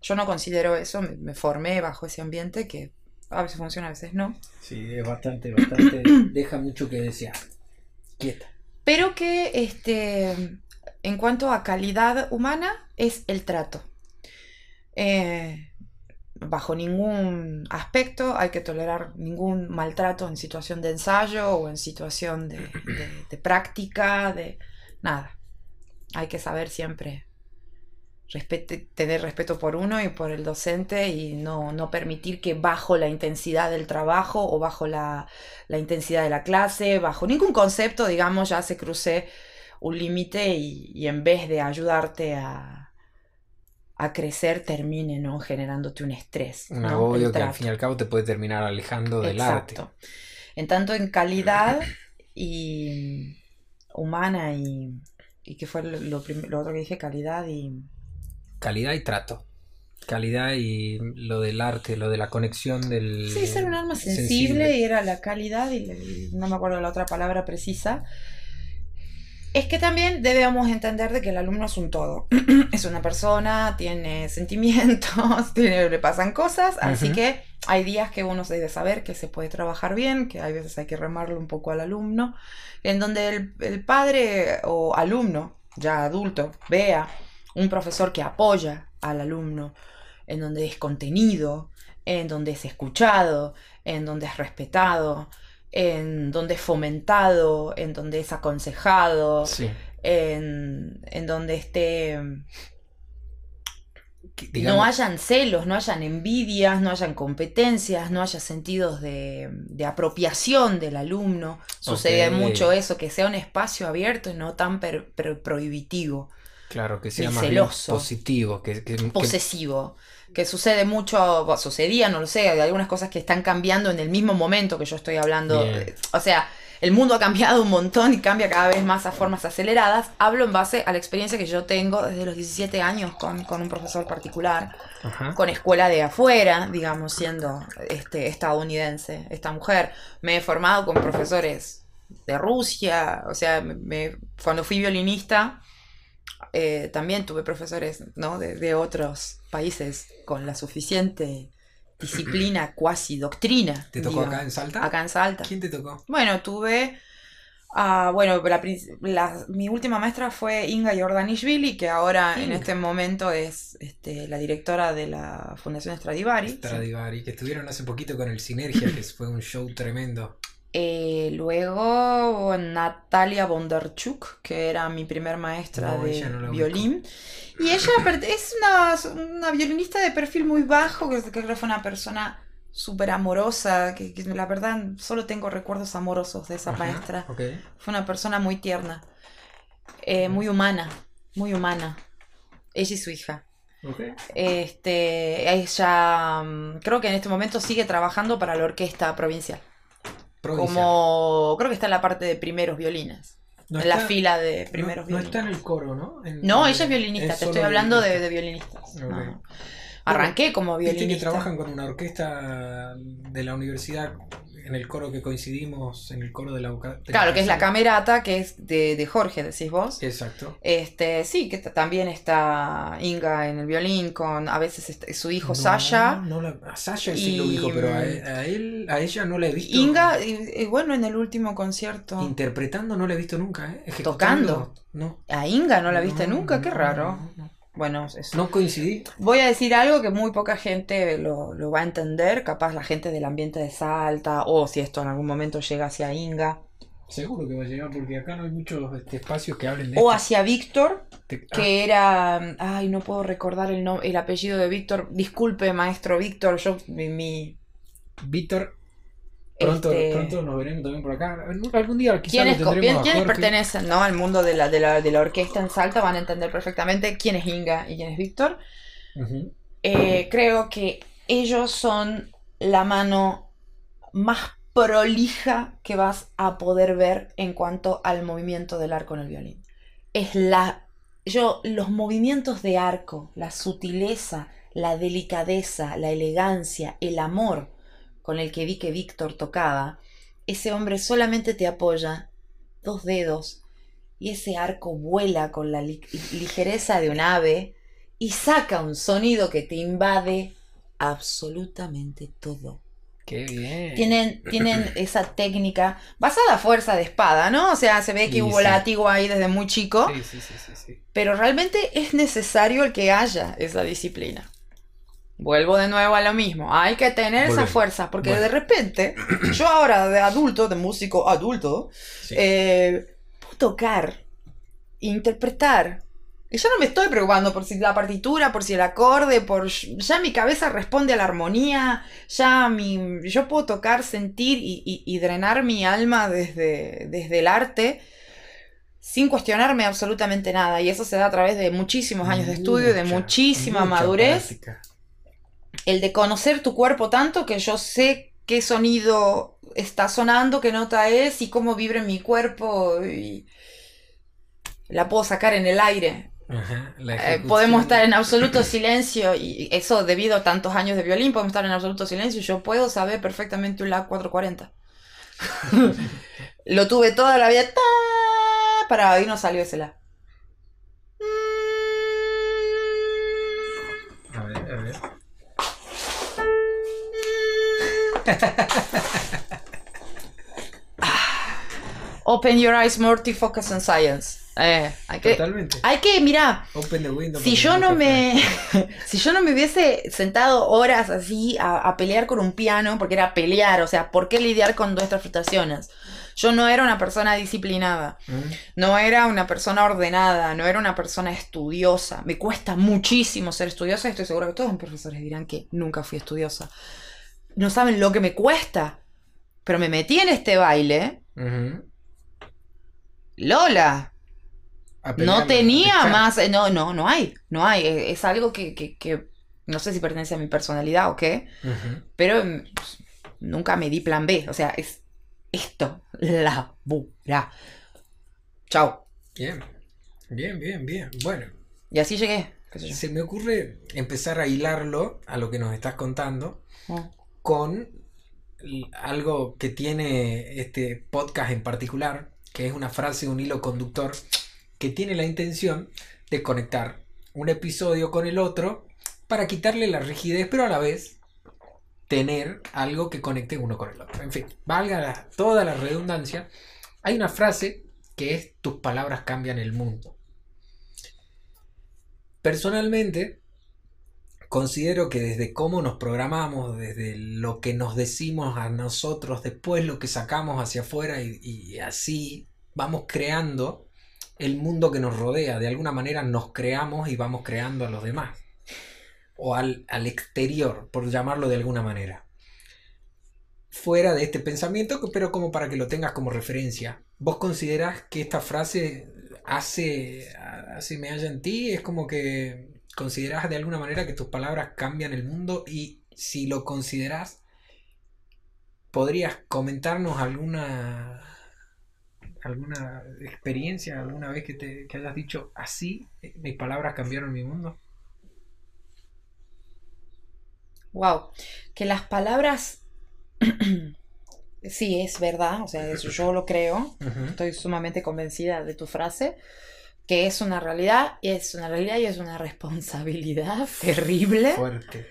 [SPEAKER 2] Yo no considero eso, me, me formé bajo ese ambiente que a veces funciona, a veces no.
[SPEAKER 3] Sí, es bastante, bastante. deja mucho que desear. Quieta.
[SPEAKER 2] Pero que este, en cuanto a calidad humana es el trato. Eh, bajo ningún aspecto hay que tolerar ningún maltrato en situación de ensayo o en situación de, de- de práctica, de nada. Hay que saber siempre respete- tener respeto por uno y por el docente y no, no permitir que bajo la intensidad del trabajo o bajo la, la intensidad de la clase, bajo ningún concepto, digamos, ya se cruce un límite y, y en vez de ayudarte a, a crecer, termine ¿no? generándote un estrés.
[SPEAKER 3] Un
[SPEAKER 2] ¿no?
[SPEAKER 3] agobio que al fin y al cabo te puede terminar alejando del arte.
[SPEAKER 2] Exacto. En tanto en calidad y humana y, y que fue lo, lo otro que dije, calidad y
[SPEAKER 3] Calidad y trato. Calidad y lo del arte, lo de la conexión del...
[SPEAKER 2] sí, ser un alma sensible, y era la calidad y, no me acuerdo la otra palabra precisa. Es que también debemos entender de que el alumno es un todo. es una persona, tiene sentimientos, tiene, le pasan cosas, así que hay días que uno se debe saber que se puede trabajar bien, que hay veces hay que remarlo un poco al alumno, en donde el, el padre o alumno, ya adulto, vea un profesor que apoya al alumno, en donde es contenido, en donde es escuchado, en donde es respetado, en donde es fomentado, en donde es aconsejado,
[SPEAKER 3] Sí.
[SPEAKER 2] en, en donde esté no hayan celos, no hayan envidias, no hayan competencias, no haya sentidos de, de apropiación del alumno. Sucede mucho eso, que sea un espacio abierto y no tan per- per- prohibitivo,
[SPEAKER 3] claro, que sea más bien positivo. Que, que-
[SPEAKER 2] posesivo. Que sucede mucho, bueno, sucedía, no lo sé, de algunas cosas que están cambiando en el mismo momento que yo estoy hablando.
[SPEAKER 3] Bien.
[SPEAKER 2] O sea, el mundo ha cambiado un montón y cambia cada vez más a formas aceleradas. Hablo en base a la experiencia que yo tengo desde los 17 años con, con un profesor particular
[SPEAKER 3] Ajá.
[SPEAKER 2] con escuela de afuera, digamos, siendo este, estadounidense, esta mujer. Me he formado con profesores de Rusia, o sea, me- cuando fui violinista, eh, también tuve profesores ¿no? de, de otros países con la suficiente disciplina, cuasi doctrina.
[SPEAKER 3] ¿Te tocó
[SPEAKER 2] digamos,
[SPEAKER 3] acá en Salta?
[SPEAKER 2] acá en Salta.
[SPEAKER 3] ¿Quién te tocó?
[SPEAKER 2] Bueno, tuve. ah, bueno, la mi última maestra fue Inga Jordanishvili, que ahora en este momento es este, la directora de la Fundación Stradivari.
[SPEAKER 3] Stradivari, que estuvieron hace poquito con el Sinergia, que fue un show tremendo.
[SPEAKER 2] Eh, luego Natalia Bondarchuk, que era mi primer maestra
[SPEAKER 3] No,
[SPEAKER 2] de
[SPEAKER 3] no
[SPEAKER 2] violín. Y ella es una, una violinista de perfil muy bajo, que, que creo que fue una persona súper amorosa, que, que la verdad solo tengo recuerdos amorosos de esa
[SPEAKER 3] Ajá,
[SPEAKER 2] maestra. Fue una persona muy tierna, eh, muy humana, muy humana. Ella y su hija. Este, ella mm, creo que en este momento sigue trabajando para la orquesta provincial. Como creo que está en la parte de primeros violines.
[SPEAKER 3] No
[SPEAKER 2] en la fila de
[SPEAKER 3] no-
[SPEAKER 2] primeros
[SPEAKER 3] no,
[SPEAKER 2] violines.
[SPEAKER 3] está en el coro, ¿no? En-
[SPEAKER 2] No, ella es violinista, te estoy hablando de, de
[SPEAKER 3] violinista.
[SPEAKER 2] violinistas. No. Arranqué como
[SPEAKER 3] Viste que
[SPEAKER 2] violinista.
[SPEAKER 3] trabajan con una orquesta de la universidad en el coro que coincidimos, en el coro de la de
[SPEAKER 2] Claro, que es la camerata, que es de, de Jorge, decís vos.
[SPEAKER 3] Exacto.
[SPEAKER 2] Este, sí, que también está Inga en el violín con a veces este- su hijo
[SPEAKER 3] No,
[SPEAKER 2] Sasha.
[SPEAKER 3] no la- a Sasha sí
[SPEAKER 2] Y,
[SPEAKER 3] lo ubico, pero a,
[SPEAKER 2] mm,
[SPEAKER 3] él- a él, a ella no la he visto.
[SPEAKER 2] Inga, y, y bueno, en el último concierto.
[SPEAKER 3] Interpretando no la he visto nunca, ¿eh? Ejecutando,
[SPEAKER 2] ¿Tocando?
[SPEAKER 3] No.
[SPEAKER 2] A Inga no la viste
[SPEAKER 3] No,
[SPEAKER 2] nunca, qué raro.
[SPEAKER 3] no.
[SPEAKER 2] Bueno, es-
[SPEAKER 3] No coincidí.
[SPEAKER 2] voy a decir algo que muy poca gente lo, lo va a entender, capaz la gente del ambiente de Salta, o si esto en algún momento llega hacia Inga,
[SPEAKER 3] Seguro que va a llegar porque acá no hay muchos este, espacios que hablen de
[SPEAKER 2] o
[SPEAKER 3] esto.
[SPEAKER 2] hacia Víctor,
[SPEAKER 3] Te- ah,
[SPEAKER 2] que era, ay, no puedo recordar el, no- el apellido de Víctor, disculpe maestro Víctor, yo, mi, mi-
[SPEAKER 3] Víctor, pronto,
[SPEAKER 2] este,
[SPEAKER 3] pronto nos veremos también por acá. Algún día quizás
[SPEAKER 2] ¿Quiénes,
[SPEAKER 3] lo
[SPEAKER 2] quiénes pertenecen ¿no? al mundo de la, de, la, de la orquesta en Salta van a entender perfectamente quién es Inga y quién es Víctor. Eh, creo que ellos son la mano más prolija que vas a poder ver en cuanto al movimiento del arco en el violín. Es la. Yo, los movimientos de arco, la sutileza, la delicadeza, la elegancia, el amor con el que vi que Víctor tocaba, ese hombre solamente te apoya dos dedos y ese arco vuela con la li- ligereza de un ave y saca un sonido que te invade absolutamente todo.
[SPEAKER 3] Qué bien.
[SPEAKER 2] Tienen, tienen esa técnica basada a fuerza de espada, ¿no? O sea, se ve que
[SPEAKER 3] Y
[SPEAKER 2] hubo
[SPEAKER 3] sí.
[SPEAKER 2] látigo ahí desde muy chico,
[SPEAKER 3] Sí, sí, sí, sí, sí.
[SPEAKER 2] pero realmente es necesario el que haya esa disciplina. Vuelvo de nuevo a lo mismo, hay que tener esa
[SPEAKER 3] Volvemos.
[SPEAKER 2] fuerza, porque
[SPEAKER 3] Bueno.
[SPEAKER 2] de repente, yo ahora de adulto, de músico adulto,
[SPEAKER 3] Sí.
[SPEAKER 2] eh, puedo tocar, interpretar Y ya no me estoy preocupando por si la partitura, por si el acorde, por ya mi cabeza responde a la armonía, ya mi, yo puedo tocar, sentir y, y- y drenar mi alma desde, desde el arte sin cuestionarme absolutamente nada. Y eso se da a través de muchísimos años de estudio, de muchísima madurez
[SPEAKER 3] práctica.
[SPEAKER 2] El de conocer tu cuerpo tanto que yo sé qué sonido está sonando, qué nota es y cómo vibra en mi cuerpo y la puedo sacar en el aire.
[SPEAKER 3] Ajá,
[SPEAKER 2] Eh, podemos estar en absoluto silencio y eso debido a tantos años de violín, podemos estar en absoluto silencio y yo puedo saber perfectamente un La 440. Lo tuve toda la vida ta, para hoy no salió ese La. Open your eyes, Morty, focus on science. Eh, hay que,
[SPEAKER 3] Totalmente.
[SPEAKER 2] hay que, mira,
[SPEAKER 3] Open the window.
[SPEAKER 2] Si yo no me. si yo no me hubiese sentado horas así a, a pelear con un piano, porque era pelear, o sea, ¿por qué lidiar con nuestras frustraciones? Yo no era una persona disciplinada.
[SPEAKER 3] ¿Mm?
[SPEAKER 2] no era una persona ordenada, no era una persona estudiosa. Me cuesta muchísimo ser estudiosa estoy segura que todos mis profesores dirán que nunca fui estudiosa. No saben lo que me cuesta. Pero me metí en este baile. Lola, No tenía más, eh, no, no, no hay, no hay, es, es algo que, que, que no sé si pertenece a mi personalidad o qué, pero mm, pues, nunca me di plan B, o sea, es esto, labura. Chao.
[SPEAKER 3] Bien. Bien, bien, bien. Bueno,
[SPEAKER 2] Y así llegué,
[SPEAKER 3] se me ocurre empezar a hilarlo a lo que nos estás contando
[SPEAKER 2] Oh.
[SPEAKER 3] Con algo que tiene este podcast en particular, que es una frase, un hilo conductor, que tiene la intención de conectar un episodio con el otro para quitarle la rigidez, pero a la vez tener algo que conecte uno con el otro. En fin, valga toda la redundancia, hay una frase que es tus palabras cambian el mundo. Personalmente, considero que desde cómo nos programamos, desde lo que nos decimos a nosotros, después lo que sacamos hacia afuera y, así vamos creando el mundo que nos rodea. De alguna manera nos creamos y vamos creando a los demás. O al, al exterior, por llamarlo de alguna manera. Fuera de este pensamiento, pero como para que lo tengas como referencia. ¿Vos considerás que esta frase hace, hace me halla en ti? Es como que considerás de alguna manera que tus palabras cambian el mundo y si lo considerás, ¿podrías comentarnos alguna alguna experiencia, alguna vez que, te, que hayas dicho así, eh, mis palabras cambiaron mi mundo?
[SPEAKER 2] Wow, que las palabras, sí, es verdad, o sea, eso yo lo creo, estoy sumamente convencida de tu frase, que es una realidad, y es una realidad y es una responsabilidad terrible.
[SPEAKER 3] Fuerte.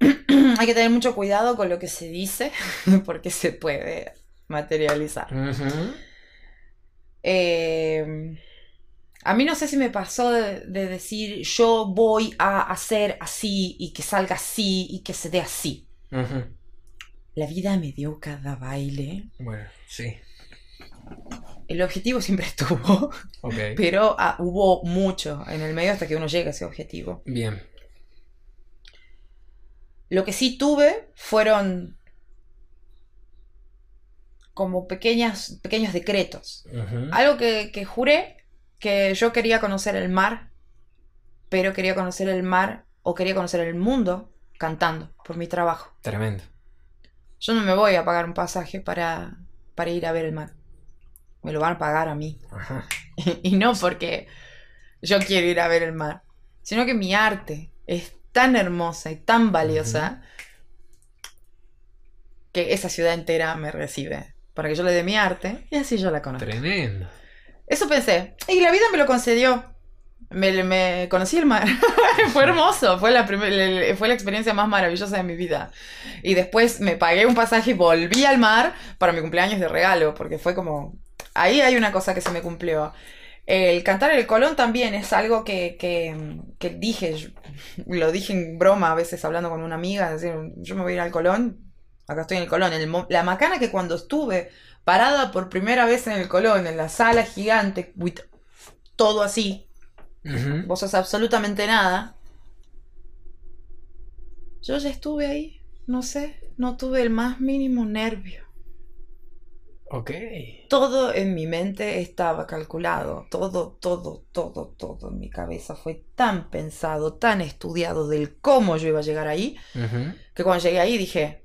[SPEAKER 2] Hay que tener mucho cuidado con lo que se dice, porque se puede materializar. Eh, a mí no sé si me pasó de, de decir yo voy a hacer así y que salga así y que se dé así. La vida me dio cada baile.
[SPEAKER 3] Bueno, sí.
[SPEAKER 2] El objetivo siempre estuvo, pero ah, hubo mucho en el medio hasta que uno llega a ese objetivo.
[SPEAKER 3] Bien.
[SPEAKER 2] Lo que sí tuve fueron como pequeñas, pequeños decretos. Algo que, que juré que yo quería conocer el mar, pero quería conocer el mar o quería conocer el mundo cantando por mi trabajo.
[SPEAKER 3] Tremendo.
[SPEAKER 2] Yo no me voy a pagar un pasaje para, para ir a ver el mar. Me lo van a pagar a mí.
[SPEAKER 3] Ajá.
[SPEAKER 2] y no porque yo quiero ir a ver el mar, sino que mi arte es tan hermosa y tan valiosa que esa ciudad entera me recibe para que yo le dé mi arte y así yo la conozco.
[SPEAKER 3] Tremendo.
[SPEAKER 2] Eso pensé. Y la vida me lo concedió. Me, me conocí el mar. fue hermoso. Fue la, fue la experiencia más maravillosa de mi vida. Y después me pagué un pasaje y volví al mar para mi cumpleaños de regalo. Porque fue como. Ahí hay una cosa que se me cumplió. El cantar en el Colón también es algo que, que, que dije. yo- lo dije en broma a veces hablando con una amiga. Decir, yo me voy a ir al Colón. Acá estoy en el Colón. El la macana que cuando estuve parada por primera vez en el Colón, en la sala gigante, with- todo así,
[SPEAKER 3] Ujú.
[SPEAKER 2] vos sos absolutamente nada. Yo ya estuve ahí, no sé, no tuve el más mínimo nervio.
[SPEAKER 3] Ok.
[SPEAKER 2] Todo en mi mente estaba calculado, todo, todo, todo, todo en mi cabeza fue tan pensado, tan estudiado del cómo yo iba a llegar ahí, que cuando llegué ahí dije,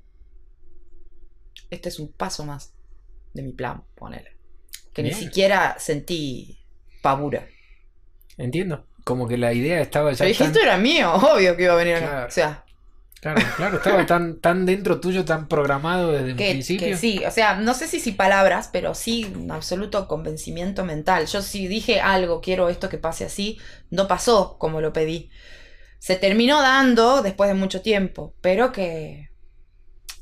[SPEAKER 2] este es un paso más de mi plan, ponele. Que ni siquiera sentí pavura.
[SPEAKER 3] Entiendo. Como que la idea estaba ya
[SPEAKER 2] Pero dije,
[SPEAKER 3] tan...
[SPEAKER 2] esto era mío, obvio que iba a venir acá.
[SPEAKER 3] Claro.
[SPEAKER 2] O sea,
[SPEAKER 3] Claro, claro, estaba tan, tan dentro tuyo, tan programado desde un
[SPEAKER 2] que,
[SPEAKER 3] principio.
[SPEAKER 2] que sí, o sea, no sé si si palabras, pero sí un absoluto convencimiento mental. Yo si dije algo, quiero esto que pase así, no pasó como lo pedí. Se terminó dando después de mucho tiempo, pero que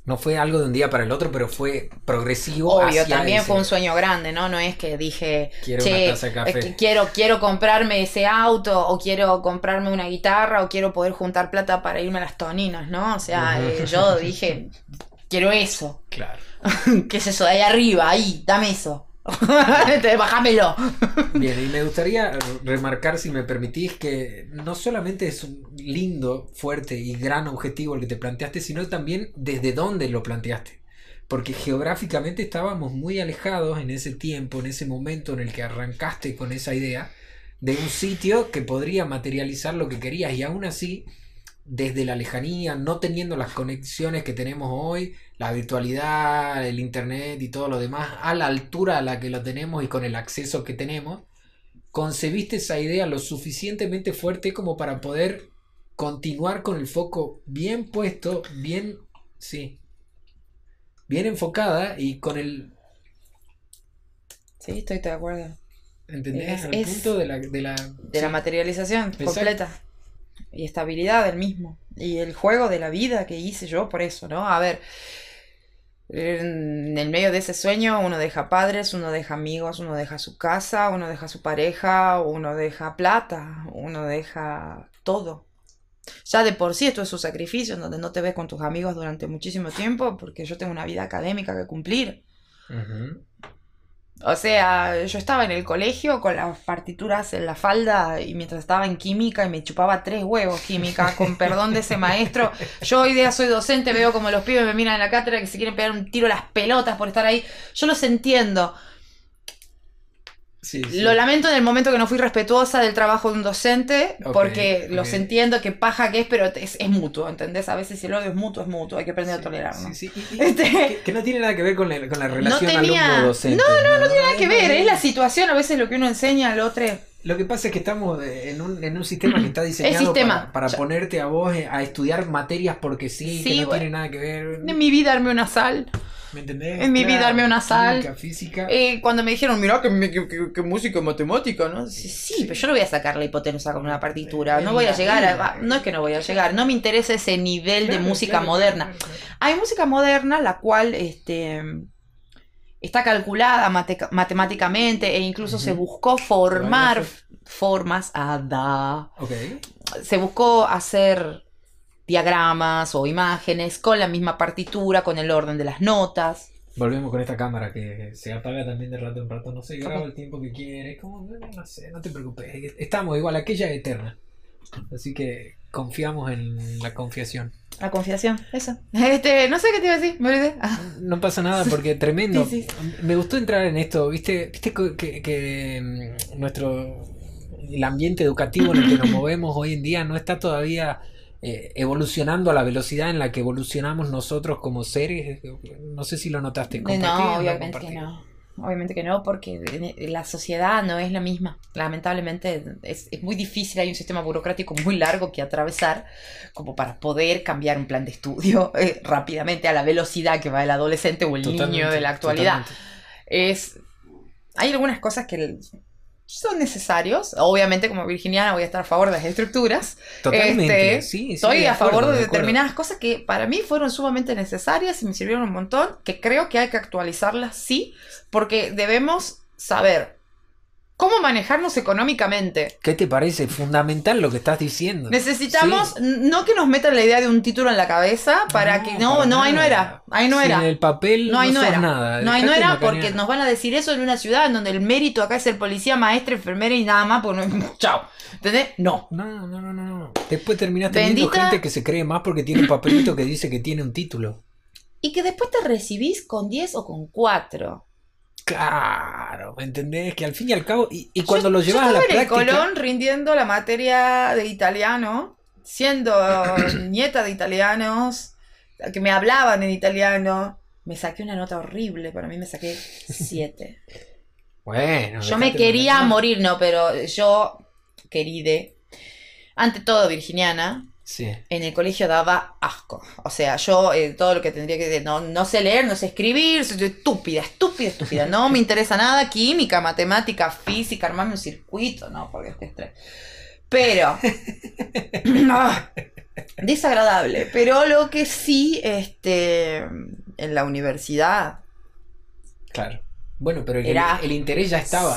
[SPEAKER 3] No fue algo de un día para el otro, pero fue progresivo.
[SPEAKER 2] obvio,
[SPEAKER 3] hacia
[SPEAKER 2] también
[SPEAKER 3] ese,
[SPEAKER 2] fue un sueño grande, ¿no? No es que dije,
[SPEAKER 3] Quiero
[SPEAKER 2] che,
[SPEAKER 3] una taza de café.
[SPEAKER 2] es que quiero, quiero comprarme ese auto, o quiero comprarme una guitarra, o quiero poder juntar plata para irme a las toninas, ¿no? O sea, eh, yo dije, quiero eso.
[SPEAKER 3] Claro.
[SPEAKER 2] ¿Qué es eso? De ahí arriba, ahí, dame eso. Bájamelo.
[SPEAKER 3] Bien, y me gustaría remarcar, si me permitís, que no solamente es un lindo, fuerte y gran objetivo el que te planteaste, sino también desde dónde lo planteaste. Porque geográficamente estábamos muy alejados en ese tiempo, en ese momento en el que arrancaste con esa idea, de un sitio que podría materializar lo que querías. Y aún así, desde la lejanía, no teniendo las conexiones que tenemos hoy, la virtualidad, el internet y todo lo demás, a la altura a la que lo tenemos y con el acceso que tenemos, concebiste esa idea lo suficientemente fuerte como para poder continuar con el foco bien puesto, bien, sí, bien enfocada y con el,
[SPEAKER 2] Sí, estoy de acuerdo.
[SPEAKER 3] ¿entendés?
[SPEAKER 2] Es-
[SPEAKER 3] Al
[SPEAKER 2] es-
[SPEAKER 3] punto de la... De la,
[SPEAKER 2] De la materialización
[SPEAKER 3] Exacto.
[SPEAKER 2] completa. Y estabilidad del mismo. Y el juego de la vida que hice yo por eso, ¿no? A ver. En el medio de ese sueño uno deja padres, uno deja amigos, uno deja su casa, uno deja su pareja, uno deja plata, uno deja todo. Ya de por sí esto es un sacrificio donde no te ves con tus amigos durante muchísimo tiempo porque yo tengo una vida académica que cumplir. O sea, yo estaba en el colegio con las partituras en la falda y mientras estaba en química y me chupaba tres huevos química, con perdón de ese maestro. Yo hoy día soy docente, veo como los pibes me miran en la cátedra que se quieren pegar un tiro a las pelotas por estar ahí. Yo los entiendo.
[SPEAKER 3] Sí, sí.
[SPEAKER 2] Lo lamento en el momento que no fui respetuosa del trabajo de un docente, porque los
[SPEAKER 3] ok.
[SPEAKER 2] entiendo que paja que es, pero es, es mutuo, ¿entendés? A veces si el odio es mutuo, es mutuo, hay que aprender
[SPEAKER 3] Sí,
[SPEAKER 2] a tolerarlo.
[SPEAKER 3] y-
[SPEAKER 2] Este-
[SPEAKER 3] que, que no tiene nada que ver con la, con la relación
[SPEAKER 2] tenía-
[SPEAKER 3] alumno-docente.
[SPEAKER 2] No, no, no tiene nada que
[SPEAKER 3] no,
[SPEAKER 2] ver,
[SPEAKER 3] no.
[SPEAKER 2] es la situación, a veces lo que uno enseña al otro.
[SPEAKER 3] Lo que pasa es que estamos en un, en un sistema que está diseñado para, ponerte a vos eh, a estudiar materias porque sí, que no
[SPEAKER 2] bueno.
[SPEAKER 3] tiene nada que ver.
[SPEAKER 2] En mi vida armé una sal.
[SPEAKER 3] ¿Me entendés?
[SPEAKER 2] en mi vida armé una sal.
[SPEAKER 3] Física.
[SPEAKER 2] Eh, cuando me dijeron, mirá que, me- que, que- que música matemática, ¿no? Sí, sí,
[SPEAKER 3] Sí.
[SPEAKER 2] pero yo no voy a sacar la hipotenusa con una partitura.
[SPEAKER 3] En
[SPEAKER 2] No voy a llegar a. No es que no voy a llegar, no me interesa ese nivel de música
[SPEAKER 3] claro,
[SPEAKER 2] moderna.
[SPEAKER 3] claro.
[SPEAKER 2] Hay música moderna la cual este, está calculada mate- matemáticamente e incluso se buscó formar formas a da.
[SPEAKER 3] Ok.
[SPEAKER 2] Se buscó hacer diagramas o imágenes con la misma partitura, con el orden de las notas.
[SPEAKER 3] Volvemos con esta cámara que se apaga también de rato en rato. No sé, graba el tiempo que quieres. Como, no, no sé, no te preocupes. Estamos igual, aquella es eterna. Así que confiamos en la confiación.
[SPEAKER 2] La confiación, eso. Este, no sé qué te iba a decir, me olvidé. Ah,
[SPEAKER 3] No pasa nada porque tremendo.
[SPEAKER 2] Sí, sí.
[SPEAKER 3] Me gustó entrar en esto, viste, viste que, que, mm, nuestro el ambiente educativo en el que nos movemos hoy en día no está todavía eh, evolucionando a la velocidad en la que evolucionamos nosotros como seres. No sé si lo notaste. ¿Compartís o
[SPEAKER 2] No, obviamente que no. Obviamente que no, porque la sociedad no es la misma. Lamentablemente es, es muy difícil, hay un sistema burocrático muy largo que atravesar como para poder cambiar un plan de estudio eh, rápidamente a la velocidad que va el adolescente o el niño de la actualidad.
[SPEAKER 3] totalmente.
[SPEAKER 2] Es, hay algunas cosas que son necesarios. Obviamente, como virginiana, voy a estar a favor de las estructuras.
[SPEAKER 3] Totalmente,
[SPEAKER 2] Este,
[SPEAKER 3] sí, sí,
[SPEAKER 2] Estoy
[SPEAKER 3] de
[SPEAKER 2] a favor de, determinadas cosas que para mí fueron sumamente necesarias y me sirvieron un montón, que creo que hay que actualizarlas, sí, porque debemos saber cómo manejarnos económicamente.
[SPEAKER 3] ¿Qué te parece fundamental lo que estás diciendo?
[SPEAKER 2] Necesitamos
[SPEAKER 3] Sí.
[SPEAKER 2] no que nos metan la idea de un título en la cabeza para que no,
[SPEAKER 3] para
[SPEAKER 2] no, ahí no era, ahí no
[SPEAKER 3] Sin
[SPEAKER 2] era.
[SPEAKER 3] el papel
[SPEAKER 2] No, ahí no era.
[SPEAKER 3] nada.
[SPEAKER 2] No, ahí no era porque nos van a decir eso en una ciudad en donde el mérito acá es el policía, maestra, enfermera y nada más, pues no, chao. ¿Entendés? No.
[SPEAKER 3] No, no, no, no, no. Después terminás teniendo
[SPEAKER 2] Bendita-
[SPEAKER 3] gente que se cree más porque tiene un papelito que dice que tiene un título.
[SPEAKER 2] Y que después te recibís con 10 o con 4.
[SPEAKER 3] Claro, ¿me entendés? Que al fin y al cabo, y, y cuando
[SPEAKER 2] Yo-
[SPEAKER 3] lo
[SPEAKER 2] yo
[SPEAKER 3] llevas a la
[SPEAKER 2] en el
[SPEAKER 3] práctica.
[SPEAKER 2] Colón rindiendo la materia de italiano, siendo nieta de italianos, que me hablaban en italiano. Me saqué una nota horrible, para mí me saqué 7.
[SPEAKER 3] Bueno,
[SPEAKER 2] Yo me quería morir, no, pero yo, queride, ante todo virginiana,
[SPEAKER 3] Sí.
[SPEAKER 2] en el colegio daba asco. O sea, yo eh, todo lo que tendría que decir, no, no sé leer, no sé escribir, soy estúpida, estúpida, estúpida. No me interesa nada, química, matemática, física, armarme un circuito, no, porque este estrés. Pero, ah, desagradable. Pero lo que sí, este, en la universidad,
[SPEAKER 3] Claro. Bueno, pero el,
[SPEAKER 2] Era
[SPEAKER 3] el interés ya estaba.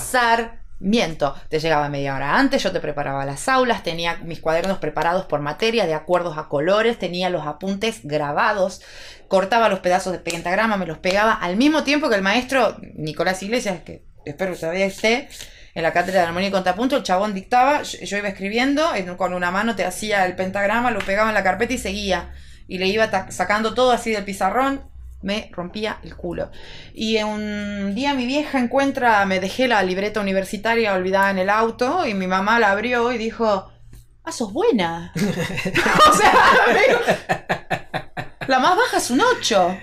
[SPEAKER 2] Sarmiento. Te llegaba media hora antes, yo te preparaba las aulas, tenía mis cuadernos preparados por materia, de acuerdos a colores, tenía los apuntes grabados, cortaba los pedazos de pentagrama, me los pegaba al mismo tiempo que el maestro Nicolás Iglesias, que espero que todavía esté, en la cátedra de armonía y contrapunto, el chabón dictaba, yo, iba escribiendo, en- con una mano te hacía el pentagrama, lo pegaba en la carpeta y seguía. Y le iba sacando todo así del pizarrón, me rompía el culo. Y un día mi vieja encuentra, me dejé la libreta universitaria olvidada en el auto y mi mamá la abrió y dijo, ah, sos buena. o sea, la más baja es un 8.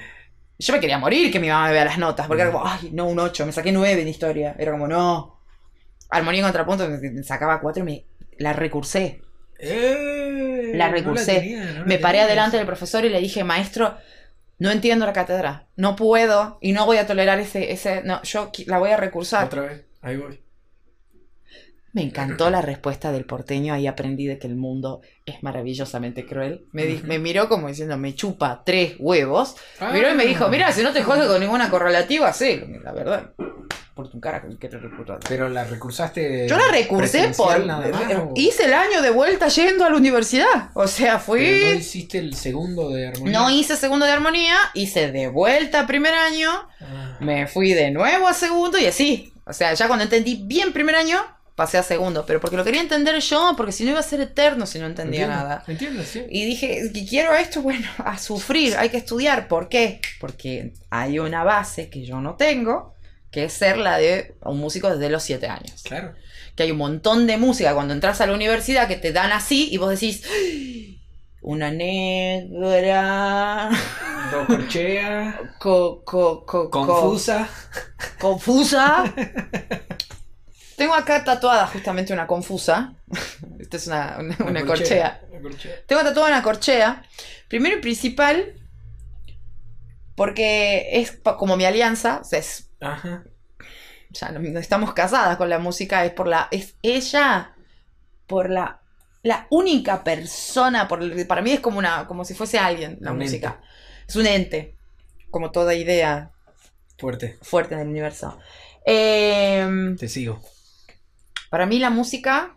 [SPEAKER 2] Yo me quería morir que mi mamá me vea las notas, porque era como, ay, no, un 8, me saqué 9 en historia. Era como, no. Armonía y contrapunto, me- sacaba 4 y me la recursé.
[SPEAKER 3] Eh,
[SPEAKER 2] La
[SPEAKER 3] no
[SPEAKER 2] recursé.
[SPEAKER 3] tenía, no la
[SPEAKER 2] Me paré
[SPEAKER 3] tenías.
[SPEAKER 2] adelante del profesor y le dije, maestro, no entiendo la cátedra, no puedo y no voy a tolerar ese, ese, no, yo la voy a recursar.
[SPEAKER 3] Otra vez, ahí voy.
[SPEAKER 2] Me encantó la respuesta del porteño, ahí aprendí de que el mundo es maravillosamente cruel. Me, di- me miró como diciendo, me chupa tres huevos.
[SPEAKER 3] Ah.
[SPEAKER 2] Miró y me dijo, mira, si no te jodes con ninguna correlativa, sí, la verdad. Por tu cara que te recurso.
[SPEAKER 3] Pero la recursaste.
[SPEAKER 2] Yo la recursé por...
[SPEAKER 3] presencial nada más, o-
[SPEAKER 2] Hice el año de vuelta yendo a la universidad. O sea, fui...
[SPEAKER 3] Pero no hiciste el segundo de armonía.
[SPEAKER 2] No hice segundo de armonía, hice de vuelta primer año,
[SPEAKER 3] Ah,
[SPEAKER 2] me fui de nuevo a segundo y así. O sea, ya cuando entendí bien primer año, pasé a segundo. Pero porque lo quería entender yo, porque si no iba a ser eterno si no entendía
[SPEAKER 3] entiendo,
[SPEAKER 2] nada.
[SPEAKER 3] Entiendo, sí.
[SPEAKER 2] Y dije, quiero esto, bueno, a sufrir, hay que estudiar. ¿Por qué? Porque hay una base que yo no tengo, que es ser la de un músico desde los siete años.
[SPEAKER 3] Claro.
[SPEAKER 2] Que hay un montón de música cuando entras a la universidad que te dan así y vos decís, "Ay, una negra, co- co- co-
[SPEAKER 3] Confusa.
[SPEAKER 2] confusa. Tengo acá tatuada justamente una confusa. Esta es una, una- una corchea. Tengo tatuada una corchea. Primero y principal, porque es como mi alianza. O sea, es-
[SPEAKER 3] Ajá.
[SPEAKER 2] ya no, no estamos casadas con la música. Es por la. Es ella. Por la. La única persona. Por, para mí es como una. como si fuese alguien la
[SPEAKER 3] Un
[SPEAKER 2] música. Es un ente. Como toda idea
[SPEAKER 3] Fuerte.
[SPEAKER 2] fuerte en el universo. Em,
[SPEAKER 3] Te sigo.
[SPEAKER 2] Para mí la música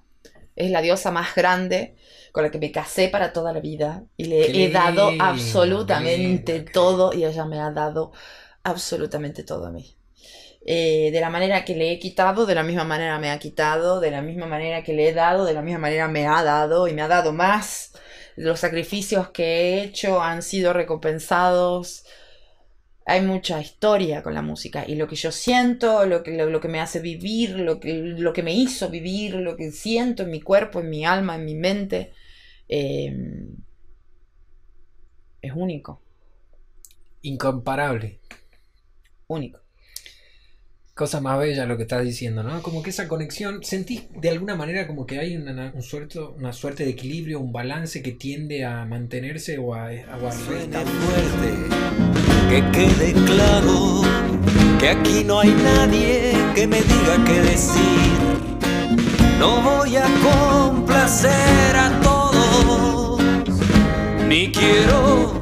[SPEAKER 2] es la diosa más grande con la que me casé para toda la vida y le
[SPEAKER 3] Qué
[SPEAKER 2] he dado
[SPEAKER 3] lindo,
[SPEAKER 2] absolutamente
[SPEAKER 3] lindo.
[SPEAKER 2] todo y ella me ha dado absolutamente todo a mí. Eh, de la manera que le he quitado, de la misma manera me ha quitado, de la misma manera que le he dado, de la misma manera me ha dado y me ha dado más. Los sacrificios que he hecho han sido recompensados hay mucha historia con la música y lo que yo siento, lo que, lo, lo que me hace vivir, lo que, lo que me hizo vivir, lo que siento en mi cuerpo, en mi alma, en mi mente, eh, es único,
[SPEAKER 3] Incomparable.
[SPEAKER 2] único.
[SPEAKER 3] Cosa más bella lo que estás diciendo, ¿no? Como que esa conexión, sentís de alguna manera como que hay una, un suerte, una suerte de equilibrio, un balance que tiende a mantenerse o a, a
[SPEAKER 1] que quede claro que aquí no hay nadie que me diga qué decir. No voy a complacer a todos, ni quiero